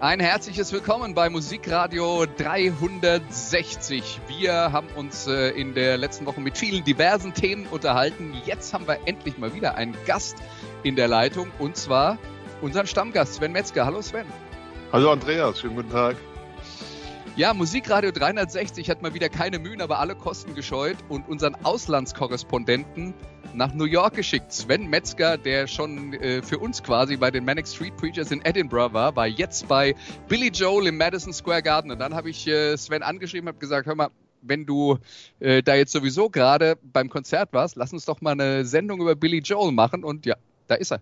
Ein herzliches Willkommen bei Musikradio 360. Wir haben uns äh, in der letzten Woche mit vielen diversen Themen unterhalten. Jetzt haben wir endlich mal wieder einen Gast in der Leitung und zwar unseren Stammgast Sven Metzger. Hallo Sven. Hallo Andreas, schönen guten Tag. Ja, Musikradio 360 hat mal wieder keine Mühen, aber alle Kosten gescheut und unseren Auslandskorrespondenten nach New York geschickt. Sven Metzger, der schon äh, für uns quasi bei den Manic Street Preachers in Edinburgh war, war jetzt bei Billy Joel im Madison Square Garden. Und dann habe ich äh, Sven angeschrieben, habe gesagt, hör mal, wenn du äh, da jetzt sowieso gerade beim Konzert warst, lass uns doch mal eine Sendung über Billy Joel machen. Und ja, da ist er.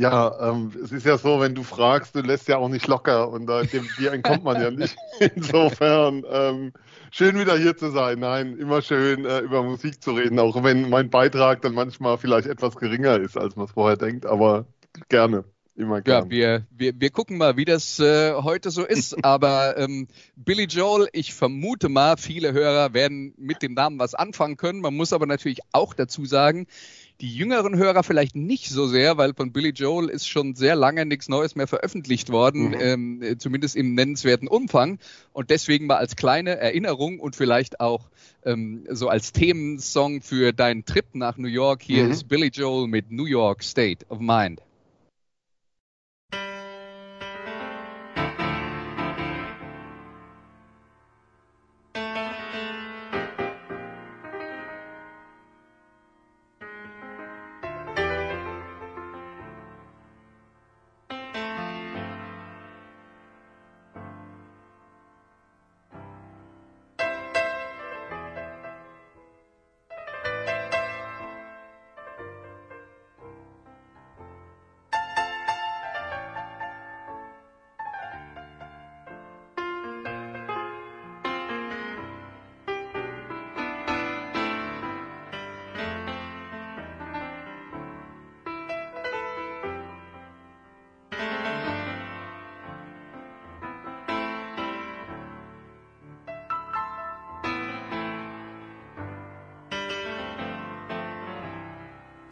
Ja, ähm, es ist ja so, wenn du fragst, du lässt ja auch nicht locker und äh, dem, dir entkommt man ja nicht. Insofern ähm, schön wieder hier zu sein. Nein, immer schön äh, über Musik zu reden, auch wenn mein Beitrag dann manchmal vielleicht etwas geringer ist, als man es vorher denkt, aber gerne. Immer gerne. Ja, wir, wir, wir gucken mal, wie das äh, heute so ist. Aber ähm, Billy Joel, ich vermute mal, viele Hörer werden mit dem Namen was anfangen können. Man muss aber natürlich auch dazu sagen, die jüngeren Hörer vielleicht nicht so sehr, weil von Billy Joel ist schon sehr lange nichts Neues mehr veröffentlicht worden, mhm. ähm, zumindest im nennenswerten Umfang. Und deswegen mal als kleine Erinnerung und vielleicht auch ähm, so als Themensong für deinen Trip nach New York, hier mhm. ist Billy Joel mit New York State of Mind.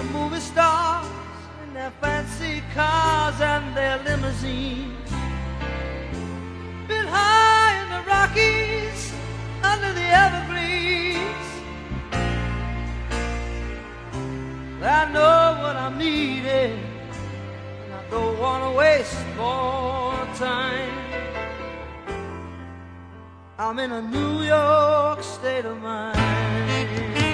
The movie stars in their fancy cars and their limousines. Been high in the Rockies, under the evergreens. I know what I'm needing, and I don't want to waste more time. I'm in a New York state of mind.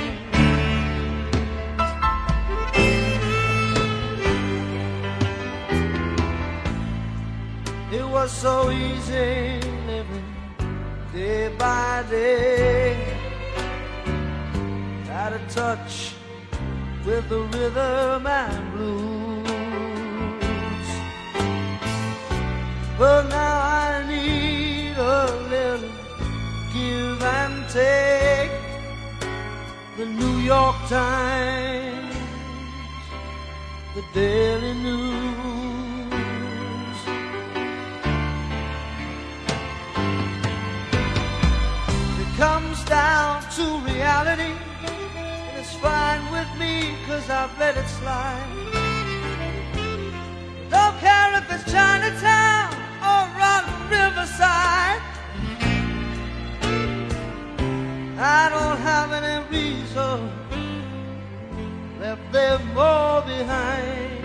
It was so easy living day by day. Out a touch with the rhythm and blues. But now I need a little give and take. The New York Times, the Daily News. Reality. And it's fine with me, cause I've let it slide. Don't care if it's Chinatown or on Riverside. I don't have any reason left them all behind.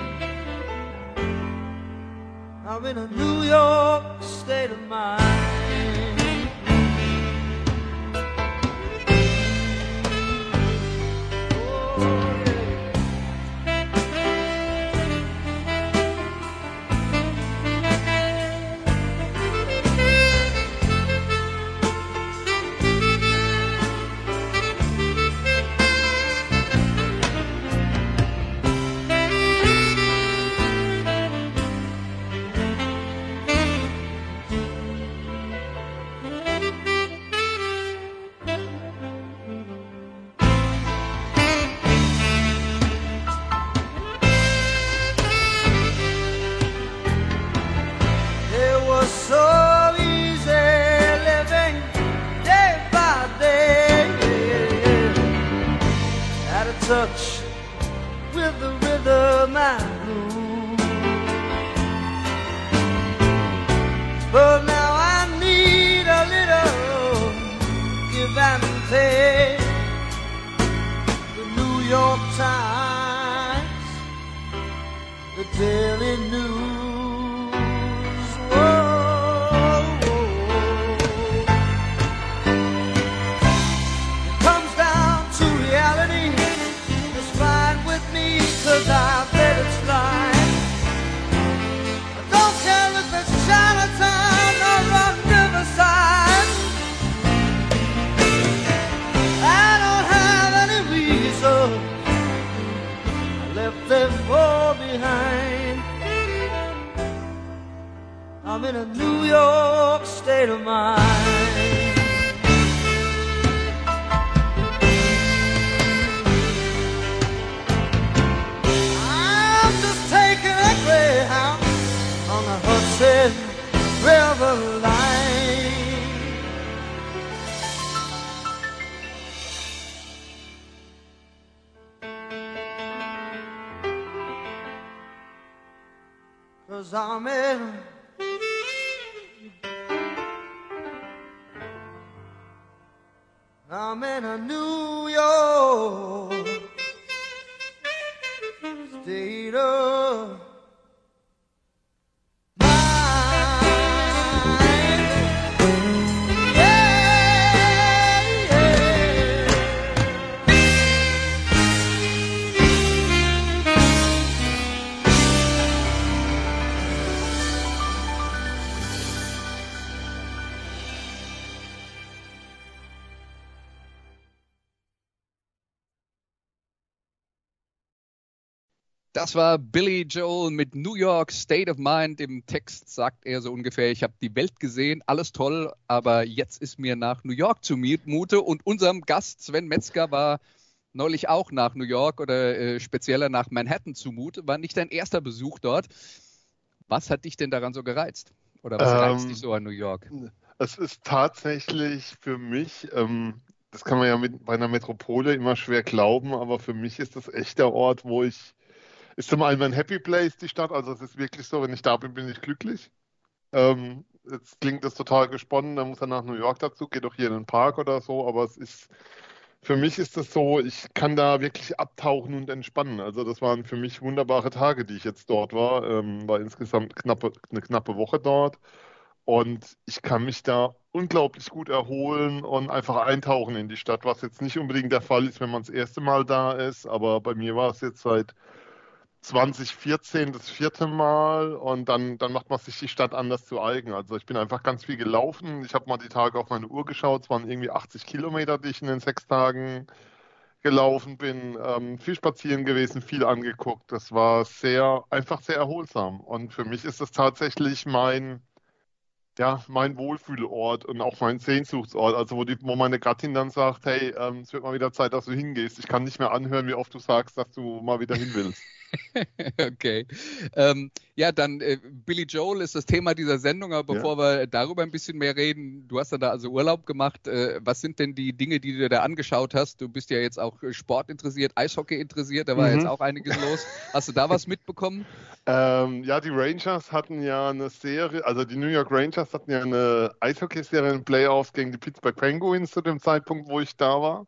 I'm in a New York state of mind. i'm in Das war Billy Joel mit New York State of Mind. Im Text sagt er so ungefähr, ich habe die Welt gesehen, alles toll, aber jetzt ist mir nach New York zumute. Und unserem Gast Sven Metzger war neulich auch nach New York oder äh, spezieller nach Manhattan zumute. War nicht dein erster Besuch dort. Was hat dich denn daran so gereizt? Oder was reizt Ähm, dich so an New York? Es ist tatsächlich für mich, ähm, das kann man ja mit, bei einer Metropole immer schwer glauben, aber für mich ist das echt der Ort, wo ich, ist zum einen mein Happy Place, die Stadt, also es ist wirklich so, wenn ich da bin, bin ich glücklich. Ähm, jetzt klingt das total gesponnen, da muss er nach New York dazu, geht doch hier in den Park oder so, aber es ist, für mich ist es so, ich kann da wirklich abtauchen und entspannen. Also das waren für mich wunderbare Tage, die ich jetzt dort war. Ähm, war insgesamt knappe, eine knappe Woche dort. Und ich kann mich da unglaublich gut erholen und einfach eintauchen in die Stadt, was jetzt nicht unbedingt der Fall ist, wenn man das erste Mal da ist. Aber bei mir war es jetzt seit 2014 das vierte Mal und dann, dann macht man sich die Stadt anders zu eigen. Also ich bin einfach ganz viel gelaufen. Ich habe mal die Tage auf meine Uhr geschaut. Es waren irgendwie 80 Kilometer, die ich in den sechs Tagen gelaufen bin. Ähm, viel spazieren gewesen, viel angeguckt. Das war sehr, einfach sehr erholsam. Und für mich ist das tatsächlich mein, ja, mein Wohlfühlort und auch mein Sehnsuchtsort. Also wo, die, wo meine Gattin dann sagt, hey, ähm, es wird mal wieder Zeit, dass du hingehst. Ich kann nicht mehr anhören, wie oft du sagst, dass du mal wieder hin willst. Okay. Ähm, ja, dann äh, Billy Joel ist das Thema dieser Sendung, aber bevor wir darüber ein bisschen mehr reden, du hast ja da also Urlaub gemacht. Äh, was sind denn die Dinge, die du dir da angeschaut hast? Du bist ja jetzt auch äh, Sport interessiert, Eishockey interessiert, da war Mhm. jetzt auch einiges los. Hast du da was mitbekommen? Ähm, ja, die Rangers hatten ja eine Serie, also die New York Rangers hatten ja eine Eishockey-Serie in Playoffs gegen die Pittsburgh Penguins zu dem Zeitpunkt, wo ich da war.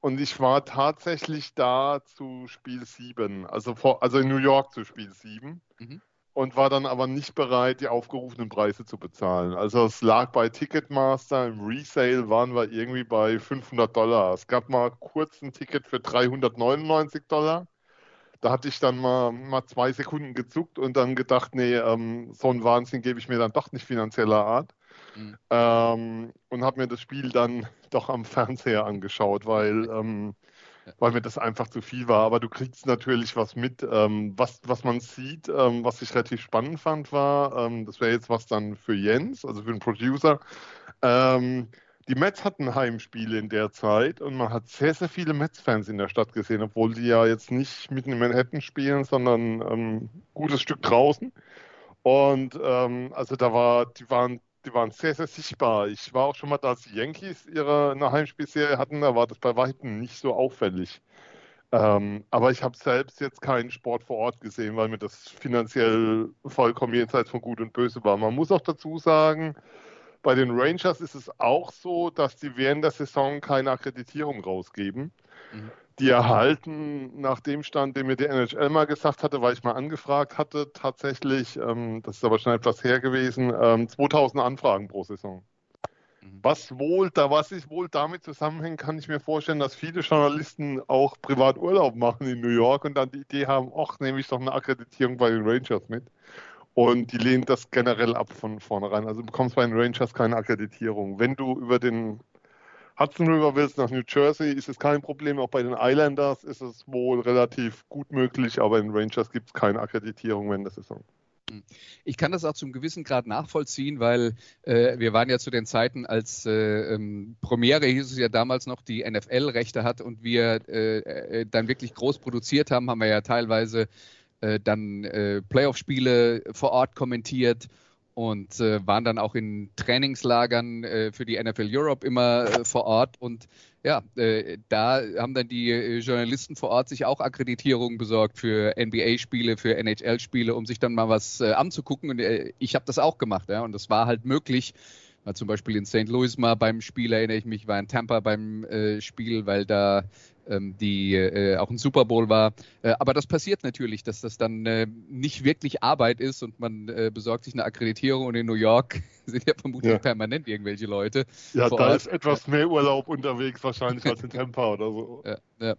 Und ich war tatsächlich da zu Spiel 7, also, vor, also in New York zu Spiel 7. Mhm. Und war dann aber nicht bereit, die aufgerufenen Preise zu bezahlen. Also es lag bei Ticketmaster, im Resale waren wir irgendwie bei 500 Dollar. Es gab mal kurz ein Ticket für 399 Dollar. Da hatte ich dann mal, mal zwei Sekunden gezuckt und dann gedacht, nee, ähm, so einen Wahnsinn gebe ich mir dann doch nicht finanzieller Art. Mhm. Ähm, und habe mir das Spiel dann doch am Fernseher angeschaut, weil, ähm, weil mir das einfach zu viel war. Aber du kriegst natürlich was mit. Ähm, was, was man sieht, ähm, was ich relativ spannend fand, war, ähm, das wäre jetzt was dann für Jens, also für den Producer. Ähm, die Mets hatten Heimspiele in der Zeit und man hat sehr, sehr viele Mets-Fans in der Stadt gesehen, obwohl die ja jetzt nicht mitten in Manhattan spielen, sondern ein gutes Stück draußen. Und ähm, also da war, die waren die waren sehr, sehr sichtbar. Ich war auch schon mal, da als die Yankees ihre Heimspielserie hatten, da war das bei weitem nicht so auffällig. Ähm, aber ich habe selbst jetzt keinen Sport vor Ort gesehen, weil mir das finanziell vollkommen jenseits von Gut und Böse war. Man muss auch dazu sagen, bei den Rangers ist es auch so, dass die während der Saison keine Akkreditierung rausgeben. Mhm die erhalten nach dem Stand, den mir die NHL mal gesagt hatte, weil ich mal angefragt hatte, tatsächlich, ähm, das ist aber schon etwas her gewesen, ähm, 2000 Anfragen pro Saison. Mhm. Was wohl, da was ich wohl damit zusammenhängt, kann ich mir vorstellen, dass viele Journalisten auch Privaturlaub machen in New York und dann die Idee haben, ach, nehme ich doch eine Akkreditierung bei den Rangers mit. Und die lehnt das generell ab von vornherein. Also du bekommst bei den Rangers keine Akkreditierung. Wenn du über den Hudson River willst nach New Jersey, ist es kein Problem. Auch bei den Islanders ist es wohl relativ gut möglich, aber in Rangers gibt es keine Akkreditierung während der Saison. Ich kann das auch zum gewissen Grad nachvollziehen, weil äh, wir waren ja zu den Zeiten, als äh, ähm, Premiere hieß es ja damals noch, die NFL-Rechte hat und wir äh, äh, dann wirklich groß produziert haben, haben wir ja teilweise äh, dann äh, Playoff-Spiele vor Ort kommentiert und äh, waren dann auch in Trainingslagern äh, für die NFL Europe immer äh, vor Ort. Und ja, äh, da haben dann die äh, Journalisten vor Ort sich auch Akkreditierungen besorgt für NBA-Spiele, für NHL-Spiele, um sich dann mal was äh, anzugucken. Und ich habe das auch gemacht. Ja, und das war halt möglich. Zum Beispiel in St. Louis mal beim Spiel, erinnere ich mich, war in Tampa beim Spiel, weil da die äh, auch ein Super Bowl war. Äh, aber das passiert natürlich, dass das dann äh, nicht wirklich Arbeit ist und man besorgt sich eine Akkreditierung und in New York sind ja vermutlich ja. permanent irgendwelche Leute. Ja, da Ort. ist etwas mehr Urlaub unterwegs wahrscheinlich als in Tampa oder so. Ja, ja.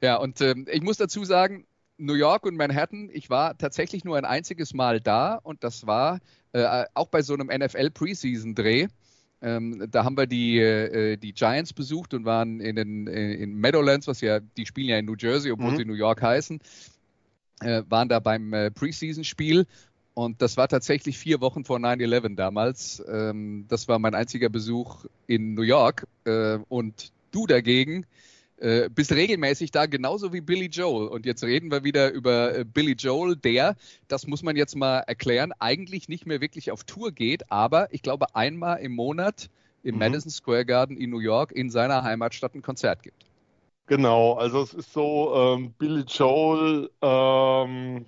ja und ähm, ich muss dazu sagen, New York und Manhattan, ich war tatsächlich nur ein einziges Mal da und das war auch bei so einem NFL Preseason Dreh. Ähm, da haben wir die, äh, die Giants besucht und waren in, den, äh, in Meadowlands, was ja, die spielen ja in New Jersey, obwohl mhm. sie New York heißen, äh, waren da beim äh, Preseason-Spiel und das war tatsächlich vier Wochen vor 9-11 damals. Ähm, das war mein einziger Besuch in New York äh, und du dagegen äh, bist regelmäßig da, genauso wie Billy Joel. Und jetzt reden wir wieder über äh, Billy Joel, der, das muss man jetzt mal erklären, eigentlich nicht mehr wirklich auf Tour geht, aber ich glaube einmal im Monat im mhm. Madison Square Garden in New York in seiner Heimatstadt ein Konzert gibt. Genau, also es ist so, ähm, Billy Joel ähm,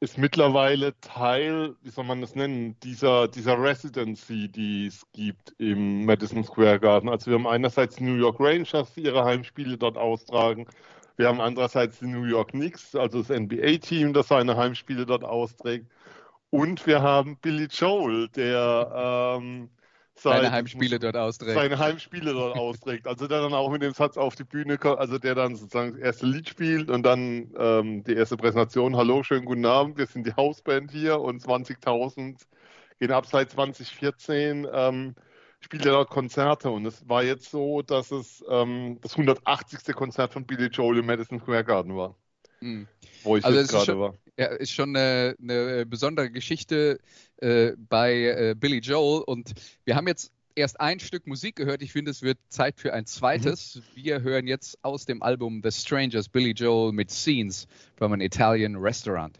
ist mittlerweile Teil, wie soll man das nennen, dieser, dieser Residency, die es gibt im Madison Square Garden. Also wir haben einerseits die New York Rangers, die ihre Heimspiele dort austragen. Wir haben andererseits die New York Knicks, also das NBA-Team, das seine Heimspiele dort austrägt. Und wir haben Billy Joel, der ähm, seine Heimspiele dort austrägt. Seine Heimspiele dort austrägt. Also der dann auch mit dem Satz auf die Bühne kommt, also der dann sozusagen das erste Lied spielt und dann ähm, die erste Präsentation. Hallo, schönen guten Abend, wir sind die Hausband hier und 20.000 gehen ab seit 2014. Ähm, spielt er dort Konzerte und es war jetzt so, dass es ähm, das 180. Konzert von Billy Joel im Madison Square Garden war. Mhm. Wo ich also jetzt gerade war. Ja, ist schon eine, eine besondere Geschichte äh, bei äh, Billy Joel. Und wir haben jetzt erst ein Stück Musik gehört. Ich finde, es wird Zeit für ein zweites. Mhm. Wir hören jetzt aus dem Album The Strangers Billy Joel mit Scenes from an Italian Restaurant.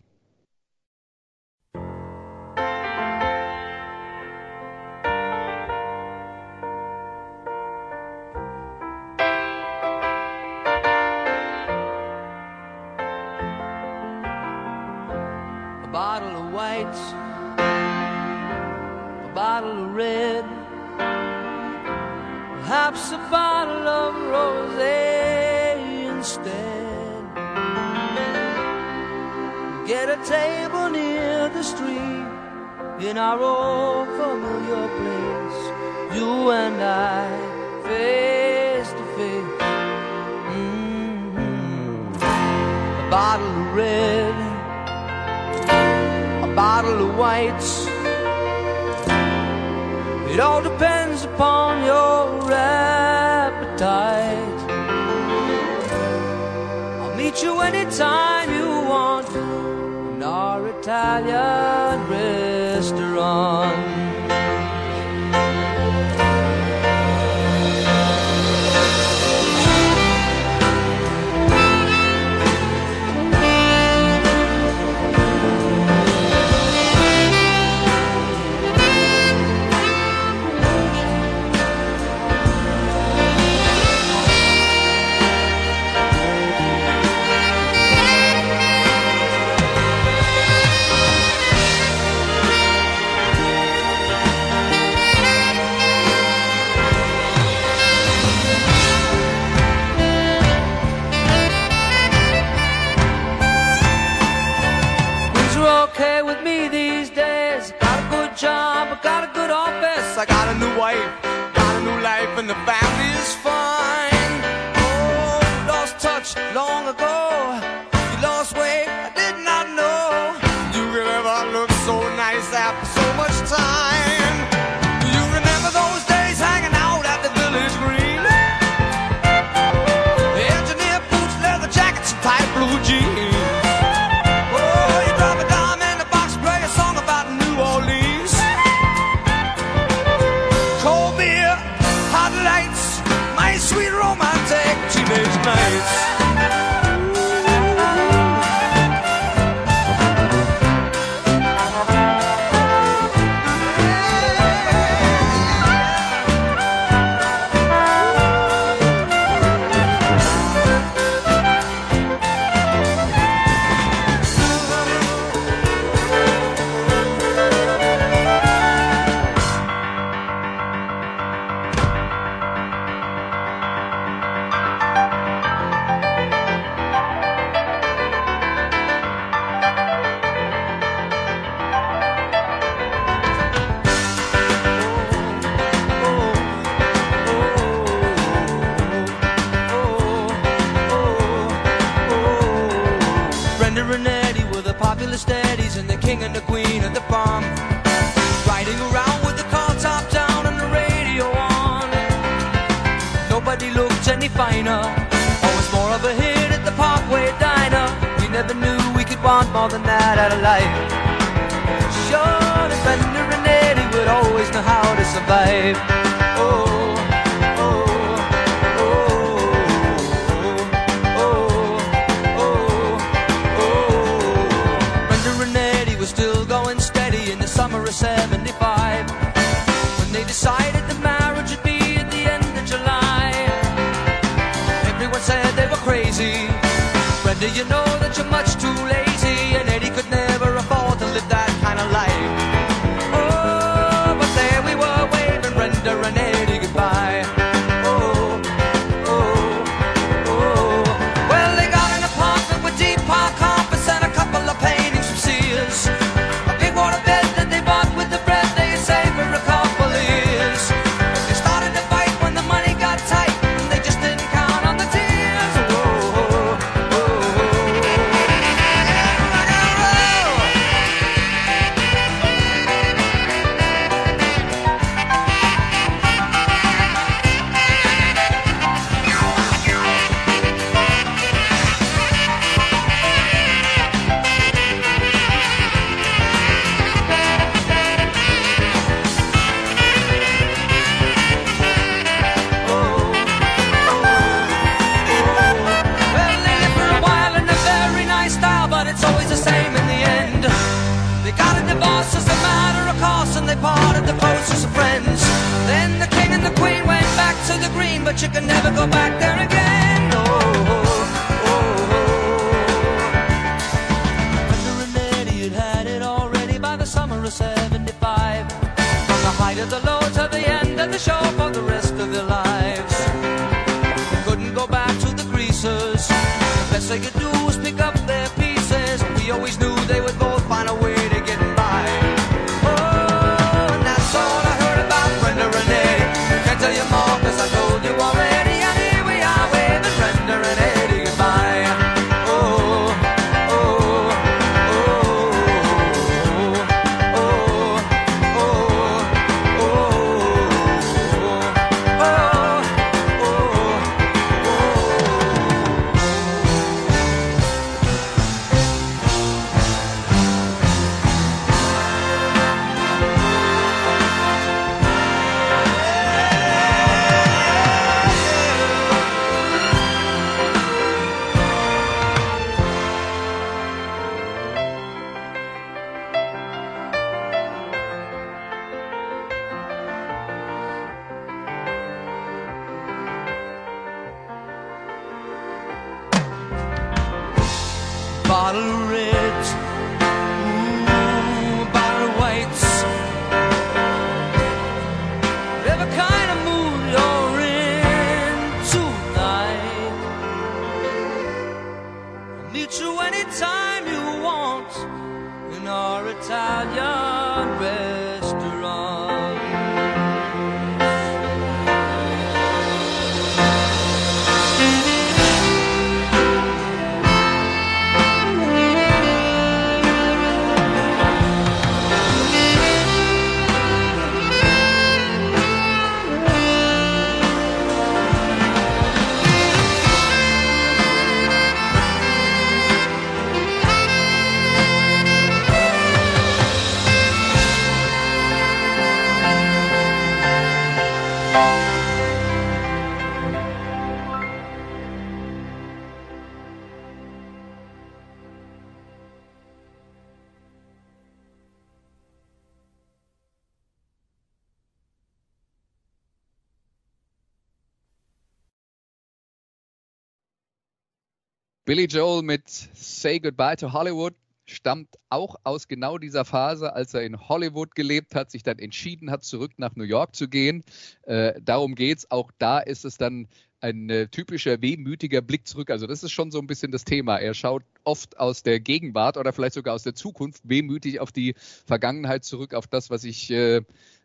Billy Joel mit Say Goodbye to Hollywood stammt auch aus genau dieser Phase, als er in Hollywood gelebt hat, sich dann entschieden hat, zurück nach New York zu gehen. Äh, darum geht's. Auch da ist es dann ein äh, typischer wehmütiger Blick zurück. Also das ist schon so ein bisschen das Thema. Er schaut oft aus der Gegenwart oder vielleicht sogar aus der Zukunft wehmütig auf die Vergangenheit zurück, auf das, was sich, äh,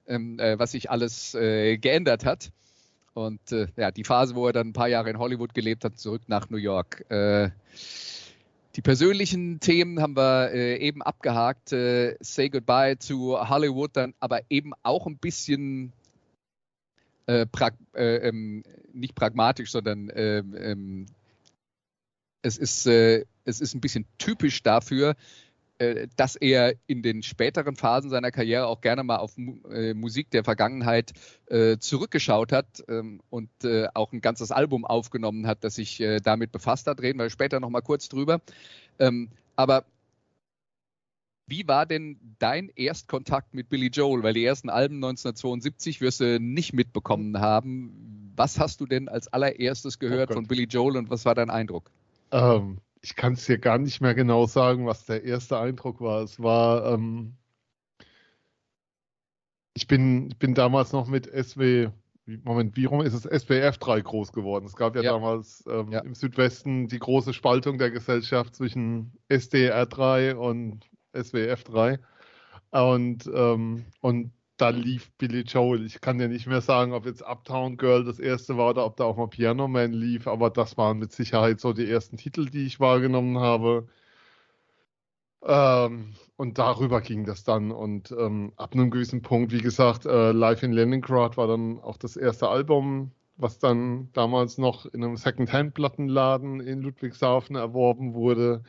ähm, äh, was sich alles äh, geändert hat. Und äh, ja, die Phase, wo er dann ein paar Jahre in Hollywood gelebt hat, zurück nach New York. Äh, die persönlichen Themen haben wir äh, eben abgehakt. Äh, Say Goodbye to Hollywood, dann aber eben auch ein bisschen äh, prag äh, ähm, nicht pragmatisch, sondern ähm, ähm, es, ist, es ist ein bisschen typisch dafür, dass er in den späteren Phasen seiner Karriere auch gerne mal auf äh, Musik der Vergangenheit äh, zurückgeschaut hat ähm, und äh, auch ein ganzes Album aufgenommen hat, das sich äh, damit befasst hat. Reden wir später noch mal kurz drüber. Ähm, aber wie war denn dein Erstkontakt mit Billy Joel? Weil die ersten Alben 1972 wirst du nicht mitbekommen haben. Was hast du denn als allererstes gehört Oh von. Billy Joel und was war dein Eindruck? Ähm, ich kann es dir gar nicht mehr genau sagen, was der erste Eindruck war. Es war, ähm, ich bin, bin damals noch mit SW, Moment, wie rum ist es? SWF 3 groß geworden. Es gab ja, Ja. damals ähm, Ja. im Südwesten die große Spaltung der Gesellschaft zwischen SDR 3 und SWF 3. Und, ähm, und da lief Billy Joel. Ich kann dir nicht mehr sagen, ob jetzt Uptown Girl das erste war oder ob da auch mal Piano Man lief, aber das waren mit Sicherheit so die ersten Titel, die ich wahrgenommen habe. Ähm, und darüber ging das dann. Und ähm, ab einem gewissen Punkt, wie gesagt, äh, Live in Leningrad war dann auch das erste Album, was dann damals noch in einem Second-Hand-Plattenladen in Ludwigshafen erworben wurde.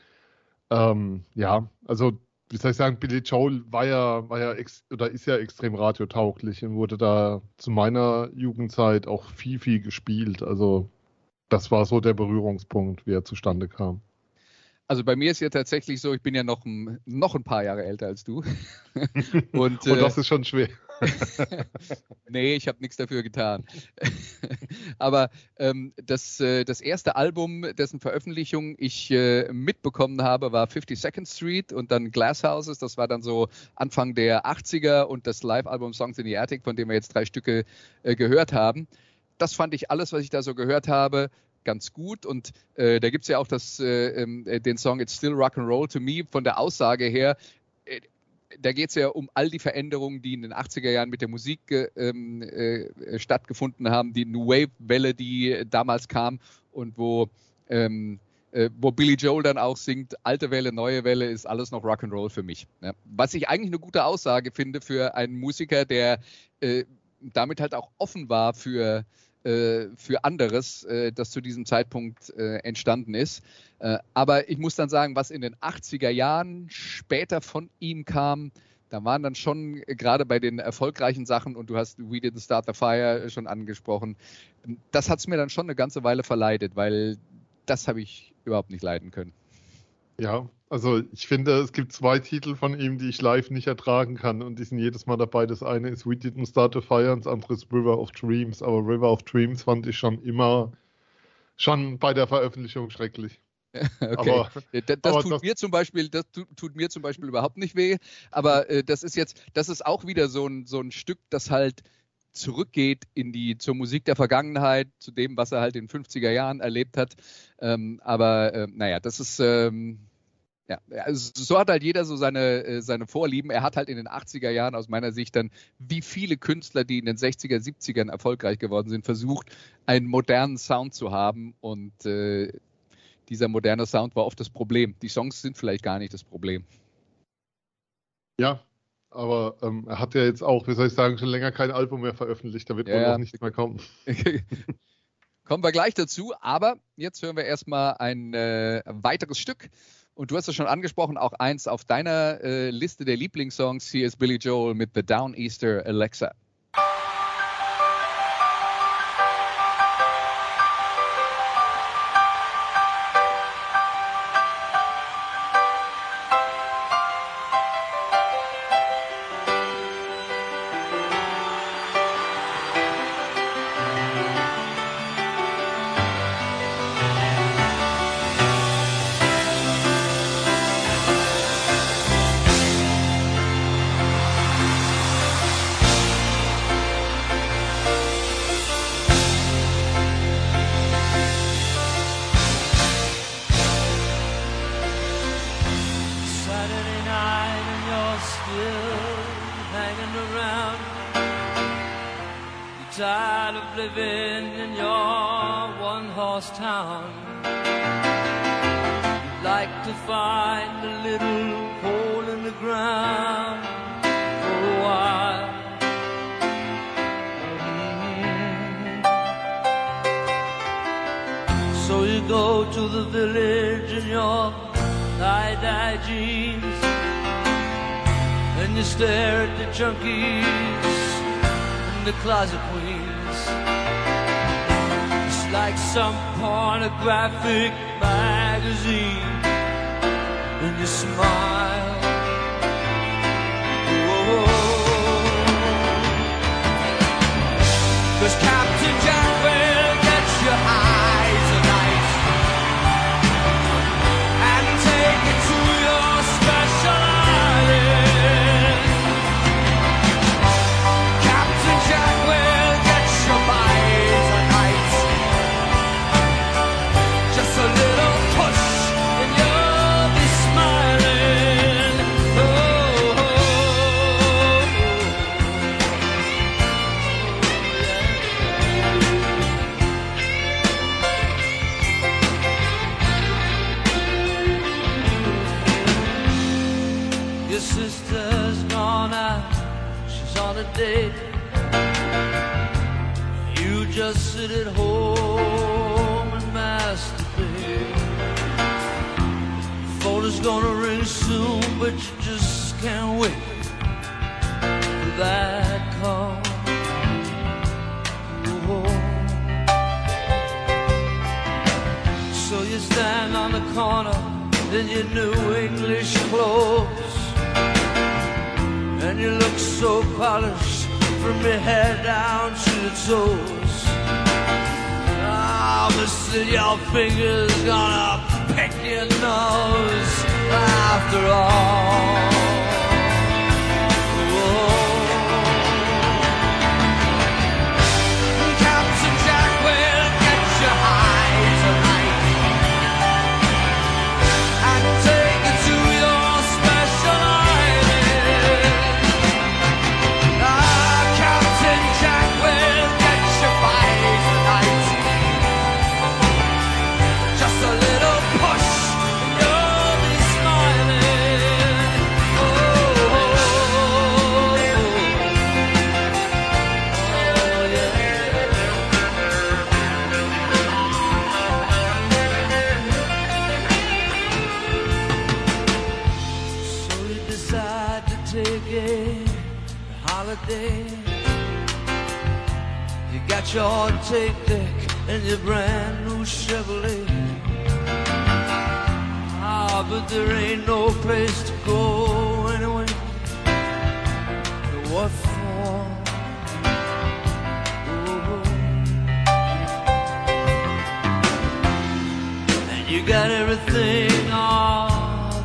Ähm, ja, also wie soll ich sagen, Billy Joel war ja, war ja oder ist ja extrem radiotauglich und wurde da zu meiner Jugendzeit auch viel, viel gespielt. Also das war so der Berührungspunkt, wie er zustande kam. Also bei mir ist ja tatsächlich so, ich bin ja noch ein, noch ein paar Jahre älter als du. Und, Und das ist schon schwer. nee, ich habe nichts dafür getan. Aber ähm, das, äh, das erste Album, dessen Veröffentlichung ich äh, mitbekommen habe, war 52nd Street und dann Glass Houses. Das war dann so Anfang der 80er und das Live-Album Songs in the Attic, von dem wir jetzt drei Stücke äh, gehört haben. Das fand ich alles, was ich da so gehört habe, ganz gut. Und äh, da gibt es ja auch das, äh, ähm, äh, den Song It's Still Rock and Roll to Me von der Aussage her. Äh, da geht es ja um all die Veränderungen, die in den 80er Jahren mit der Musik ähm, äh, stattgefunden haben, die New Wave-Welle, die damals kam und wo, ähm, äh, wo Billy Joel dann auch singt, alte Welle, neue Welle ist alles noch Rock'n'Roll für mich. Ja. Was ich eigentlich eine gute Aussage finde für einen Musiker, der äh, damit halt auch offen war für äh, für anderes, äh, das zu diesem Zeitpunkt äh, entstanden ist. aber ich muss dann sagen, was in den 80er Jahren später von ihm kam, da waren dann schon gerade bei den erfolgreichen Sachen, und du hast We Didn't Start the Fire schon angesprochen, das hat es mir dann schon eine ganze Weile verleidet, weil das habe ich überhaupt nicht leiden können. Ja, also ich finde, es gibt zwei Titel von ihm, die ich live nicht ertragen kann und die sind jedes Mal dabei. Das eine ist We Didn't Start a Fire und das andere ist River of Dreams. Aber River of Dreams fand ich schon immer, schon bei der Veröffentlichung schrecklich. Okay. Aber, das, das aber tut das, mir zum Beispiel, das tut, tut, mir zum Beispiel überhaupt nicht weh. Aber äh, das ist jetzt, das ist auch wieder so ein, so ein Stück, das halt zurückgeht in die zur Musik der Vergangenheit, zu dem, was er halt in den 50er Jahren erlebt hat. Ähm, aber äh, naja, das ist ähm, ja, also so hat halt jeder so seine, äh, seine Vorlieben. Er hat halt in den 80er Jahren aus meiner Sicht dann, wie viele Künstler, die in den 60er, 70ern erfolgreich geworden sind, versucht, einen modernen Sound zu haben. Und äh, dieser moderne Sound war oft das Problem. Die Songs sind vielleicht gar nicht das Problem. Ja, aber ähm, er hat ja jetzt auch, wie soll ich sagen, schon länger kein Album mehr veröffentlicht. Da wird ja, wohl auch nichts mehr kommen. Kommen wir gleich dazu, aber jetzt hören wir erstmal ein äh, weiteres Stück und du hast es schon angesprochen, auch eins auf deiner äh, Liste der Lieblingssongs. Hier ist Billy Joel mit The Downeaster Alexa.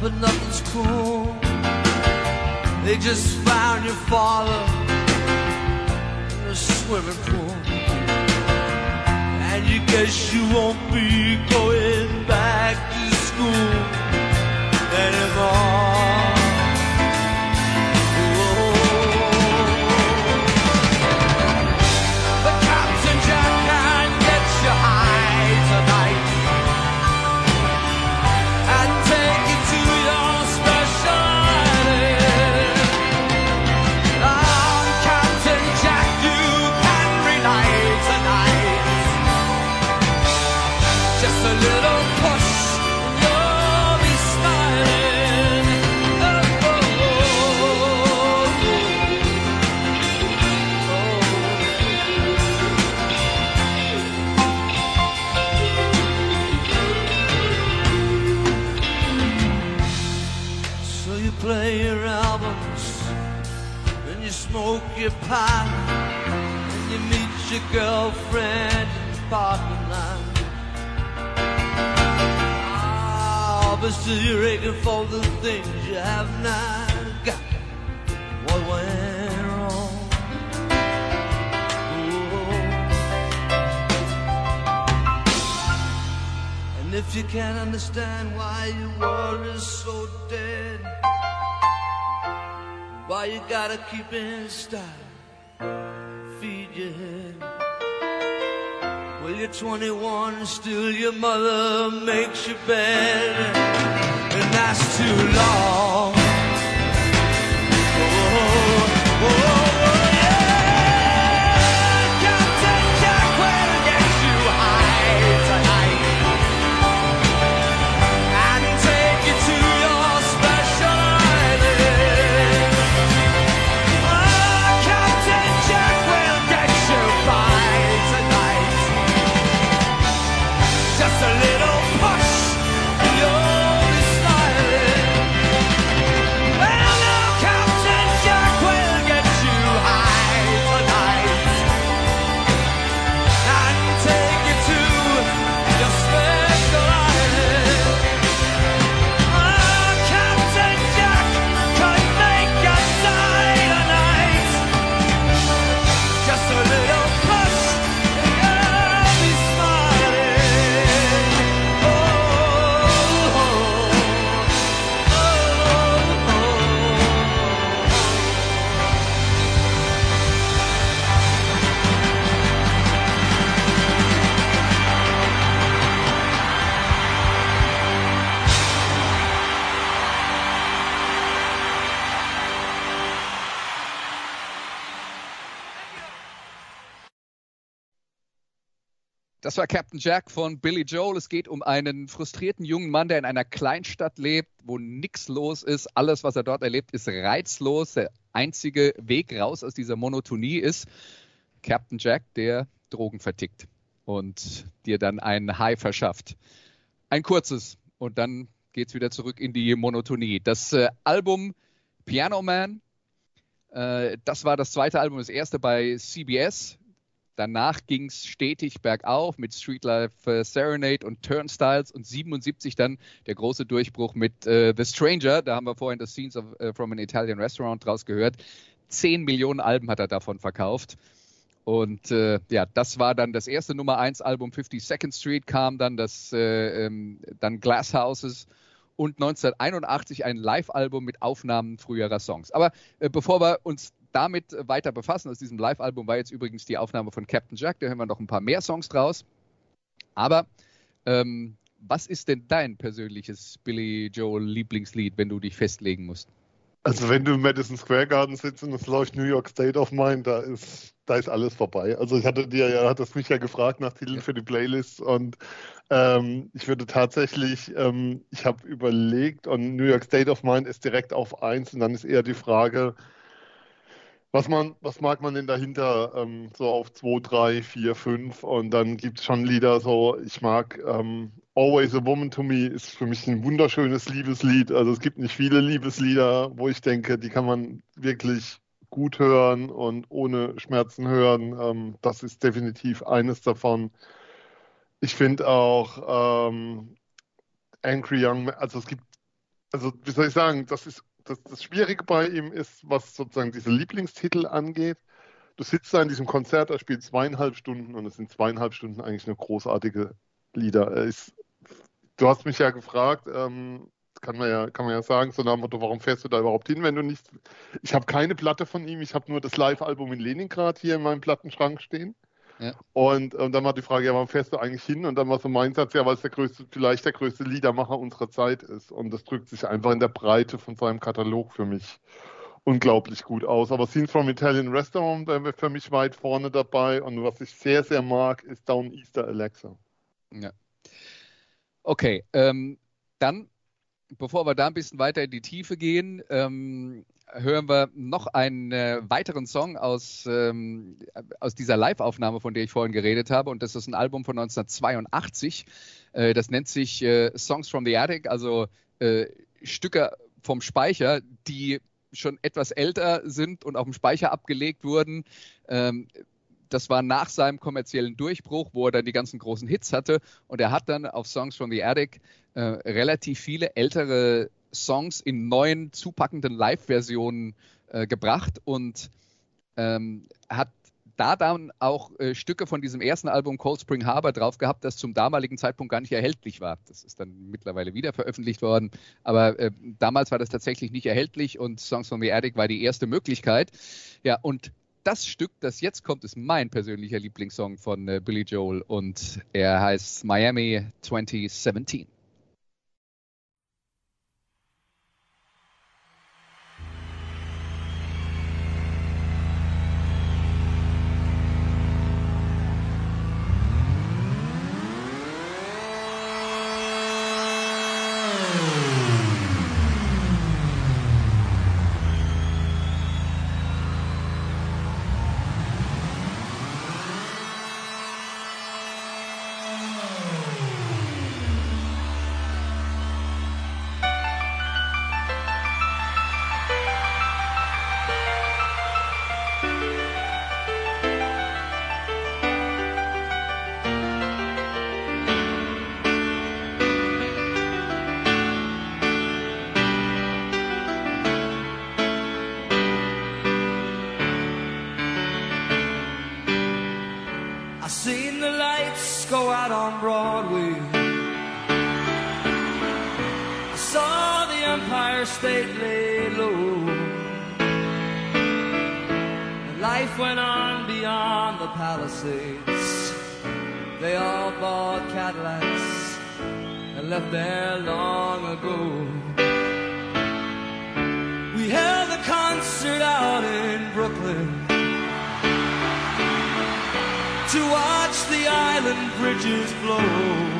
But nothing's cool. They just found your father in a swimming pool. And you guess you won't be going back to school anymore. Girlfriend in the parking lot. Ah, but still you're aching for the things you have not got. What went wrong? Oh. And if you can't understand why your world is so dead, why you gotta keep in style, feed your head. Well, you're 21, still your mother makes your bed, and that's too long. Oh, oh, oh, Das war Captain Jack von Billy Joel. Es geht um einen frustrierten jungen Mann, der in einer Kleinstadt lebt, wo nichts los ist. Alles, was er dort erlebt, ist reizlos. Der einzige Weg raus aus dieser Monotonie ist Captain Jack, der Drogen vertickt und dir dann ein High verschafft. Ein kurzes und dann geht es wieder zurück in die Monotonie. Das äh, Album Piano Man, äh, das war das zweite Album, das erste bei CBS. Danach ging es stetig bergauf mit Streetlife äh, Serenade und Turnstiles und 77 dann der große Durchbruch mit äh, The Stranger. Da haben wir vorhin das Scenes of, äh, from an Italian Restaurant draus gehört. Zehn Millionen Alben hat er davon verkauft. Und äh, ja, das war dann das erste Nummer 1 Album. 52nd Street kam dann das äh, ähm, dann Glass Houses und 1981 ein Live-Album mit Aufnahmen früherer Songs. Aber äh, bevor wir uns damit weiter befassen, aus diesem Live-Album war jetzt übrigens die Aufnahme von Captain Jack, da hören wir noch ein paar mehr Songs draus. Aber ähm, was ist denn dein persönliches Billy Joel Lieblingslied, wenn du dich festlegen musst? Also wenn du im Madison Square Garden sitzt und es läuft New York State of Mind, da ist, da ist alles vorbei. Also ich hatte dir ja, hattest mich ja gefragt nach Titeln für die Playlist und ähm, ich würde tatsächlich, ähm, ich habe überlegt und New York State of Mind ist direkt auf eins und dann ist eher die Frage, Was, man, was mag man denn dahinter? Ähm, so auf 2, 3, 4, 5 und dann gibt es schon Lieder so, ich mag ähm, Always a Woman to Me ist für mich ein wunderschönes Liebeslied. Also es gibt nicht viele Liebeslieder, wo ich denke, die kann man wirklich gut hören und ohne Schmerzen hören. Ähm, das ist definitiv eines davon. Ich finde auch ähm, Angry Young, also es gibt, also wie soll ich sagen, das ist das, das Schwierige bei ihm ist, was sozusagen diese Lieblingstitel angeht. Du sitzt da in diesem Konzert, er spielt zweieinhalb Stunden und es sind zweieinhalb Stunden eigentlich eine großartige Lieder. Ist, du hast mich ja gefragt, ähm, kann man ja, kann man ja sagen, so nach dem Motto, warum fährst du da überhaupt hin, wenn du nicht. Ich habe keine Platte von ihm, ich habe nur das Live-Album in Leningrad hier in meinem Plattenschrank stehen. Ja. Und, und, dann war die Frage, ja, warum fährst du eigentlich hin? Und dann war so mein Satz, ja, weil es der größte, vielleicht der größte Liedermacher unserer Zeit ist. Und das drückt sich einfach in der Breite von seinem Katalog für mich unglaublich gut aus. Aber Scene from Italian Restaurant wäre für mich weit vorne dabei. Und was ich sehr, sehr mag, ist Down Easter Alexa. Ja. Okay, ähm, dann, bevor wir da ein bisschen weiter in die Tiefe gehen, ähm, hören wir noch einen äh, weiteren Song aus, ähm, aus dieser Live-Aufnahme, von der ich vorhin geredet habe. Und das ist ein Album von 1982. Äh, das nennt sich äh, Songs from the Attic, also äh, Stücke vom Speicher, die schon etwas älter sind und auf dem Speicher abgelegt wurden. Ähm, das war nach seinem kommerziellen Durchbruch, wo er dann die ganzen großen Hits hatte. Und er hat dann auf Songs from the Attic äh, relativ viele ältere Songs in neuen, zupackenden Live-Versionen äh, gebracht und ähm, hat da dann auch äh, Stücke von diesem ersten Album Cold Spring Harbor drauf gehabt, das zum damaligen Zeitpunkt gar nicht erhältlich war. Das ist dann mittlerweile wieder veröffentlicht worden, aber äh, damals war das tatsächlich nicht erhältlich und Songs from the Attic war die erste Möglichkeit. Ja, und das Stück, das jetzt kommt, ist mein persönlicher Lieblingssong von äh, Billy Joel und er heißt Miami 2017. estate lay low. And life went on beyond the palisades. They all bought Cadillacs and left there long ago. We held a concert out in Brooklyn to watch the island bridges blow.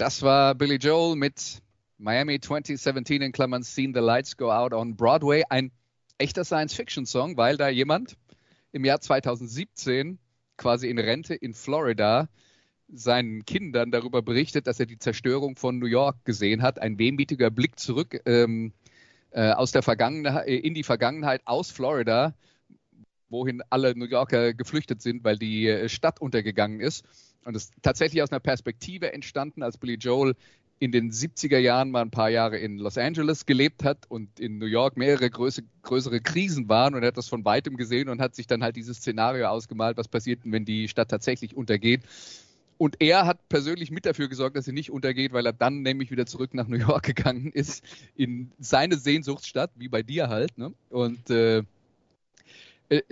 Das war Billy Joel mit Miami 2017 in Klammern Seen the Lights Go Out on Broadway. Ein echter Science-Fiction-Song, weil da jemand im Jahr 2017 quasi in Rente in Florida seinen Kindern darüber berichtet, dass er die Zerstörung von New York gesehen hat. Ein wehmütiger Blick zurück ähm, äh, aus der Vergangenheit, in die Vergangenheit aus Florida, wohin alle New Yorker geflüchtet sind, weil die äh, Stadt untergegangen ist. Und es ist tatsächlich aus einer Perspektive entstanden, als Billy Joel in den 70er Jahren mal ein paar Jahre in Los Angeles gelebt hat und in New York mehrere größere, größere Krisen waren und er hat das von weitem gesehen und hat sich dann halt dieses Szenario ausgemalt, was passiert, wenn die Stadt tatsächlich untergeht. Und er hat persönlich mit dafür gesorgt, dass sie nicht untergeht, weil er dann nämlich wieder zurück nach New York gegangen ist, in seine Sehnsuchtsstadt, wie bei dir halt. Ne? Und äh,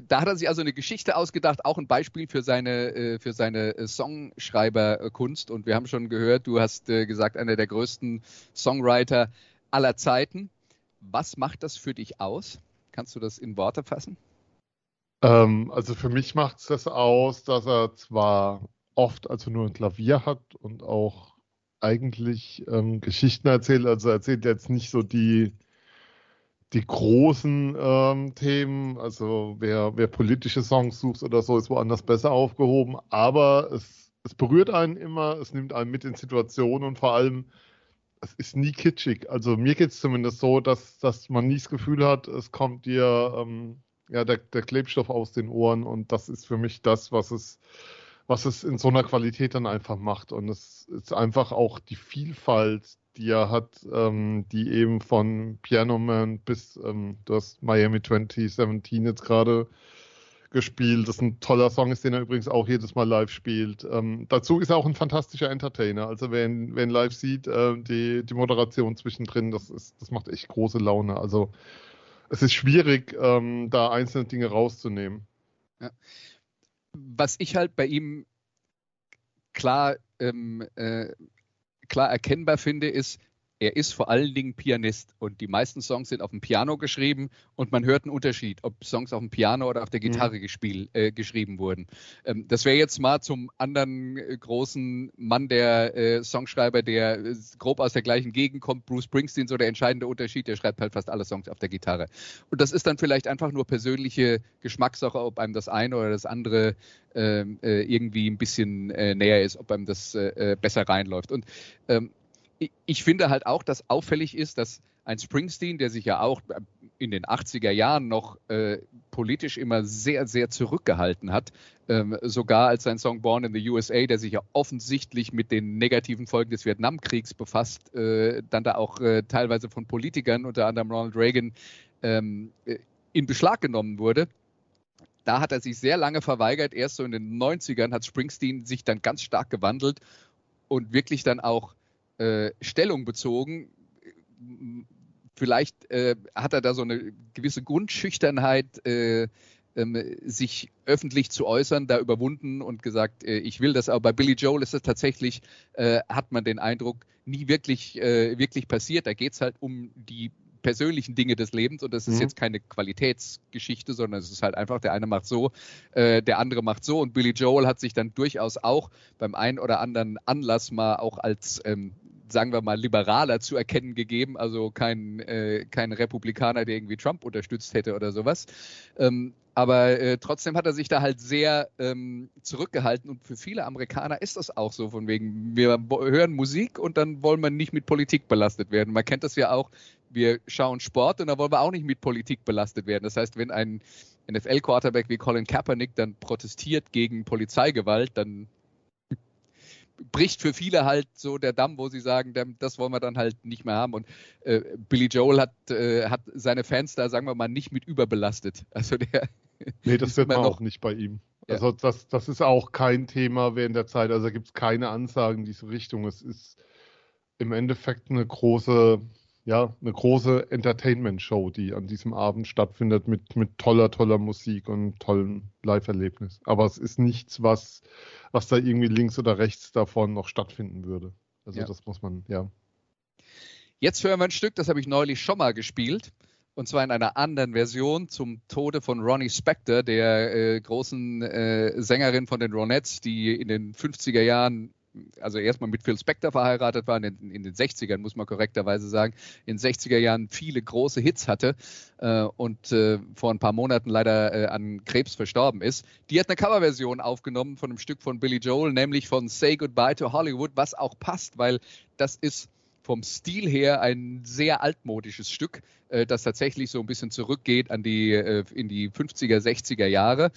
da hat er sich also eine Geschichte ausgedacht, auch ein Beispiel für seine, äh, für seine äh, Songschreiberkunst. Und wir haben schon gehört, du hast äh, gesagt, einer der größten Songwriter aller Zeiten. Was macht das für dich aus? Kannst du das in Worte fassen? Ähm, also für mich macht es das aus, dass er zwar oft also nur ein Klavier hat und auch eigentlich ähm, Geschichten erzählt. Also er erzählt jetzt nicht so die, die großen ähm, Themen. Also wer, wer politische Songs sucht oder so, ist woanders besser aufgehoben. Aber es, es berührt einen immer, es nimmt einen mit in Situationen und vor allem, es ist nie kitschig. Also mir geht es zumindest so, dass, dass man nie das Gefühl hat, es kommt dir ähm, ja, der, der Klebstoff aus den Ohren und das ist für mich das, was es was es in so einer Qualität dann einfach macht. Und es ist einfach auch die Vielfalt, die er hat, ähm, die eben von Piano Man bis, ähm, du hast Miami 2017 jetzt gerade gespielt. Das ist ein toller Song ist, den er übrigens auch jedes Mal live spielt. Ähm, dazu ist er auch ein fantastischer Entertainer. Also wer ihn, wer ihn live sieht, äh, die, die Moderation zwischendrin, das, ist, das macht echt große Laune. Also es ist schwierig, ähm, da einzelne Dinge rauszunehmen. Ja was ich halt bei ihm klar, ähm, äh, klar erkennbar finde, ist, er ist vor allen Dingen Pianist und die meisten Songs sind auf dem Piano geschrieben und man hört einen Unterschied, ob Songs auf dem Piano oder auf der Gitarre mhm. gespielt, äh, geschrieben wurden. Ähm, das wäre jetzt mal zum anderen äh, großen Mann der äh, Songschreiber, der äh, grob aus der gleichen Gegend kommt, Bruce Springsteen, so der entscheidende Unterschied, der schreibt halt fast alle Songs auf der Gitarre. Und das ist dann vielleicht einfach nur persönliche Geschmackssache, ob einem das eine oder das andere ähm, äh, irgendwie ein bisschen äh, näher ist, ob einem das besser reinläuft. Und ähm, ich finde halt auch, dass auffällig ist, dass ein Springsteen, der sich ja auch in den 80er Jahren noch äh, politisch immer sehr, sehr zurückgehalten hat, ähm, sogar als sein Song Born in the USA, der sich ja offensichtlich mit den negativen Folgen des Vietnamkriegs befasst, äh, dann da auch äh, teilweise von Politikern, unter anderem Ronald Reagan, ähm, in Beschlag genommen wurde da hat er sich sehr lange verweigert. Erst so in den 90ern hat Springsteen sich dann ganz stark gewandelt und wirklich dann auch äh, Stellung bezogen. Vielleicht äh, hat er da so eine gewisse Grundschüchternheit, äh, ähm, sich öffentlich zu äußern, da überwunden und gesagt, äh, ich will das. Aber bei Billy Joel ist es tatsächlich, äh, hat man den Eindruck, nie wirklich, wirklich passiert. Da geht es halt um die persönlichen Dinge des Lebens und das ist mhm. jetzt keine Qualitätsgeschichte, sondern es ist halt einfach, der eine macht so, äh, der andere macht so und Billy Joel hat sich dann durchaus auch beim einen oder anderen Anlass mal auch als ähm, sagen wir mal, liberaler zu erkennen gegeben, also kein, äh, kein Republikaner, der irgendwie Trump unterstützt hätte oder sowas. Ähm, aber äh, trotzdem hat er sich da halt sehr ähm, zurückgehalten und für viele Amerikaner ist das auch so, von wegen, wir hören Musik und dann wollen wir nicht mit Politik belastet werden. Man kennt das ja auch, wir schauen Sport und da wollen wir auch nicht mit Politik belastet werden. Das heißt, wenn ein NFL-Quarterback wie Colin Kaepernick dann protestiert gegen Polizeigewalt, dann bricht für viele halt so der Damm, wo sie sagen, das wollen wir dann halt nicht mehr haben. Und äh, Billy Joel hat, äh, hat seine Fans da, sagen wir mal, nicht mit überbelastet. Also der. Nee, das wird man auch nicht bei ihm. Ja. Also das, das ist auch kein Thema während der Zeit. Also gibt es keine Ansagen in diese Richtung. Es ist im Endeffekt eine große, ja, eine große Entertainment-Show, die an diesem Abend stattfindet mit, mit toller, toller Musik und tollen Live-Erlebnis. Aber es ist nichts, was was da irgendwie links oder rechts davon noch stattfinden würde. Also ja. das muss man, ja. Jetzt hören wir ein Stück, das habe ich neulich schon mal gespielt. Und zwar in einer anderen Version zum Tode von Ronnie Spector, der äh, großen äh, Sängerin von den Ronettes, die in den 50er Jahren also erstmal mit Phil Spector verheiratet war, in, in, den 60ern, muss man korrekterweise sagen, in den 60er Jahren viele große Hits hatte äh, und äh, vor ein paar Monaten leider äh, an Krebs verstorben ist. Die hat eine Coverversion aufgenommen von einem Stück von Billy Joel, nämlich von Say Goodbye to Hollywood, was auch passt, weil das ist vom Stil her ein sehr altmodisches Stück, äh, das tatsächlich so ein bisschen zurückgeht an die, äh, in die 50er, 60er Jahre.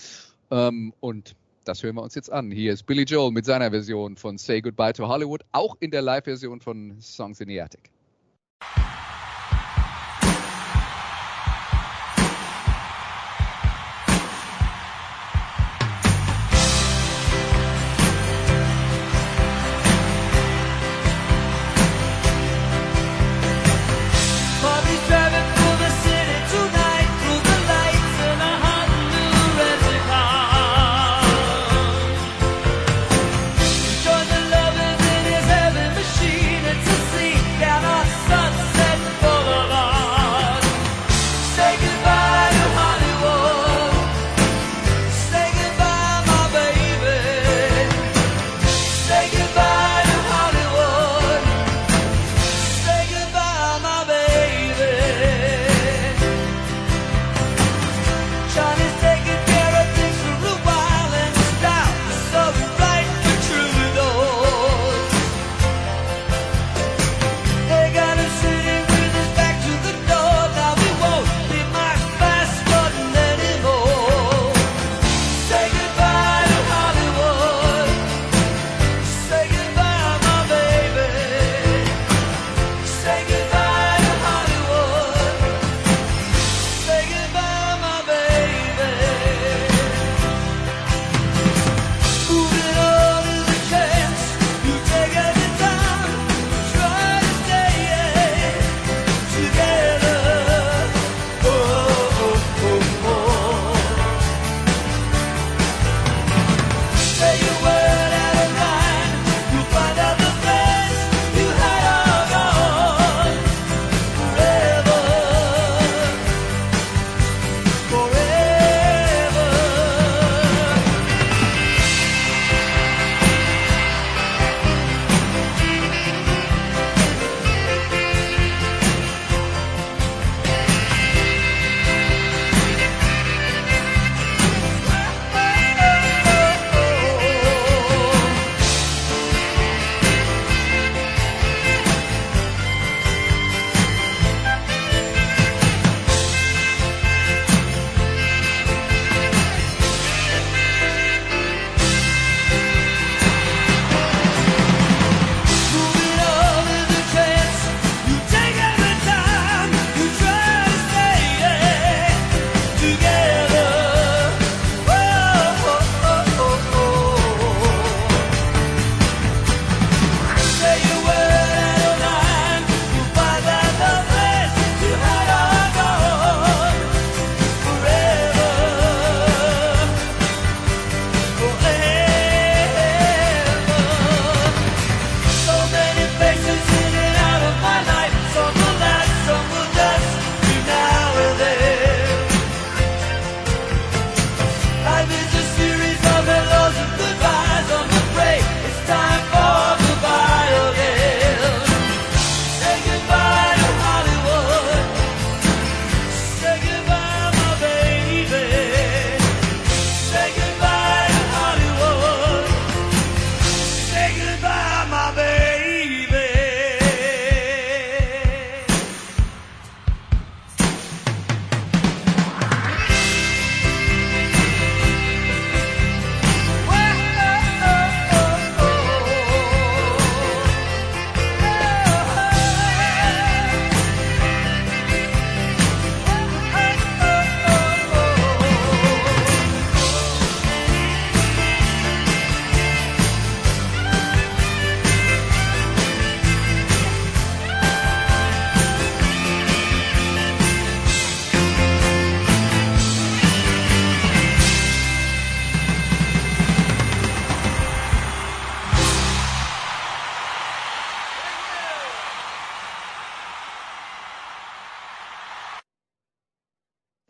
Ähm, und das hören wir uns jetzt an. Hier ist Billy Joel mit seiner Version von Say Goodbye to Hollywood, auch in der Live-Version von Songs in the Attic.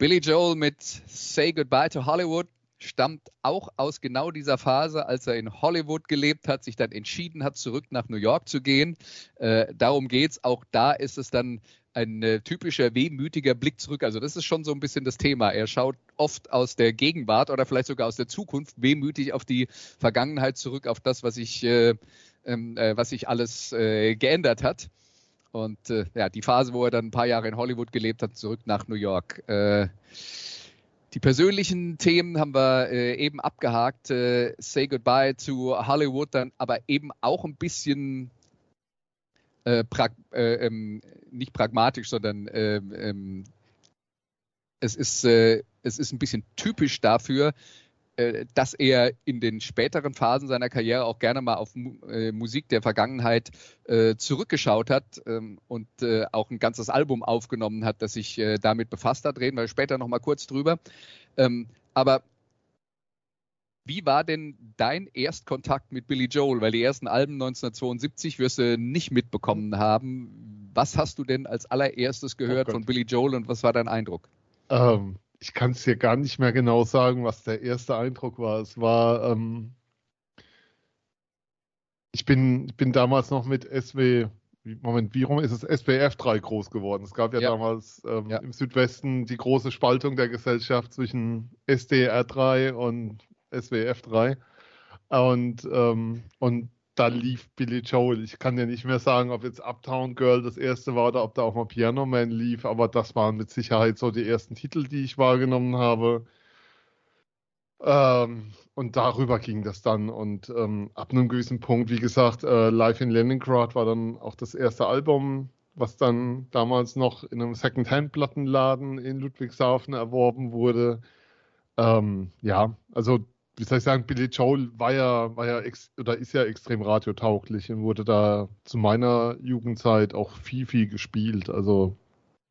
Billy Joel mit Say Goodbye to Hollywood stammt auch aus genau dieser Phase, als er in Hollywood gelebt hat, sich dann entschieden hat, zurück nach New York zu gehen. Äh, darum geht's. Auch da ist es dann ein äh, typischer wehmütiger Blick zurück. Also das ist schon so ein bisschen das Thema. Er schaut oft aus der Gegenwart oder vielleicht sogar aus der Zukunft wehmütig auf die Vergangenheit zurück, auf das, was sich, äh, ähm, äh, was sich alles äh, geändert hat. Und äh, ja, die Phase, wo er dann ein paar Jahre in Hollywood gelebt hat, zurück nach New York. Äh, die persönlichen Themen haben wir äh, eben abgehakt. Äh, Say Goodbye to Hollywood, dann aber eben auch ein bisschen äh, prag äh, ähm, nicht pragmatisch, sondern ähm, ähm, es, ist, es ist ein bisschen typisch dafür, dass er in den späteren Phasen seiner Karriere auch gerne mal auf äh, Musik der Vergangenheit äh, zurückgeschaut hat ähm, und äh, auch ein ganzes Album aufgenommen hat, das sich äh, damit befasst hat. Reden wir später noch mal kurz drüber. Ähm, aber wie war denn dein Erstkontakt mit Billy Joel? Weil die ersten Alben 1972 wirst du nicht mitbekommen haben. Was hast du denn als allererstes gehört oh von Billy Joel und was war dein Eindruck? Ähm, ich kann es dir gar nicht mehr genau sagen, was der erste Eindruck war. Es war, ähm, ich bin, bin damals noch mit SW, Moment, wie rum ist es SWF 3 groß geworden? Es gab ja, ja. damals ähm, ja. im Südwesten die große Spaltung der Gesellschaft zwischen SDR 3 und SWF 3. Und, ähm, und da lief Billy Joel. Ich kann dir nicht mehr sagen, ob jetzt Uptown Girl das erste war oder ob da auch mal Piano Man lief, aber das waren mit Sicherheit so die ersten Titel, die ich wahrgenommen habe. Ähm, und darüber ging das dann. Und ähm, ab einem gewissen Punkt, wie gesagt, äh, Live in Leningrad war dann auch das erste Album, was dann damals noch in einem Second-Hand-Plattenladen in Ludwigshafen erworben wurde. Ähm, ja, also wie soll ich sagen, Billy Joel war ja, war ja ex, oder ist ja extrem radiotauglich und wurde da zu meiner Jugendzeit auch viel, viel gespielt. Also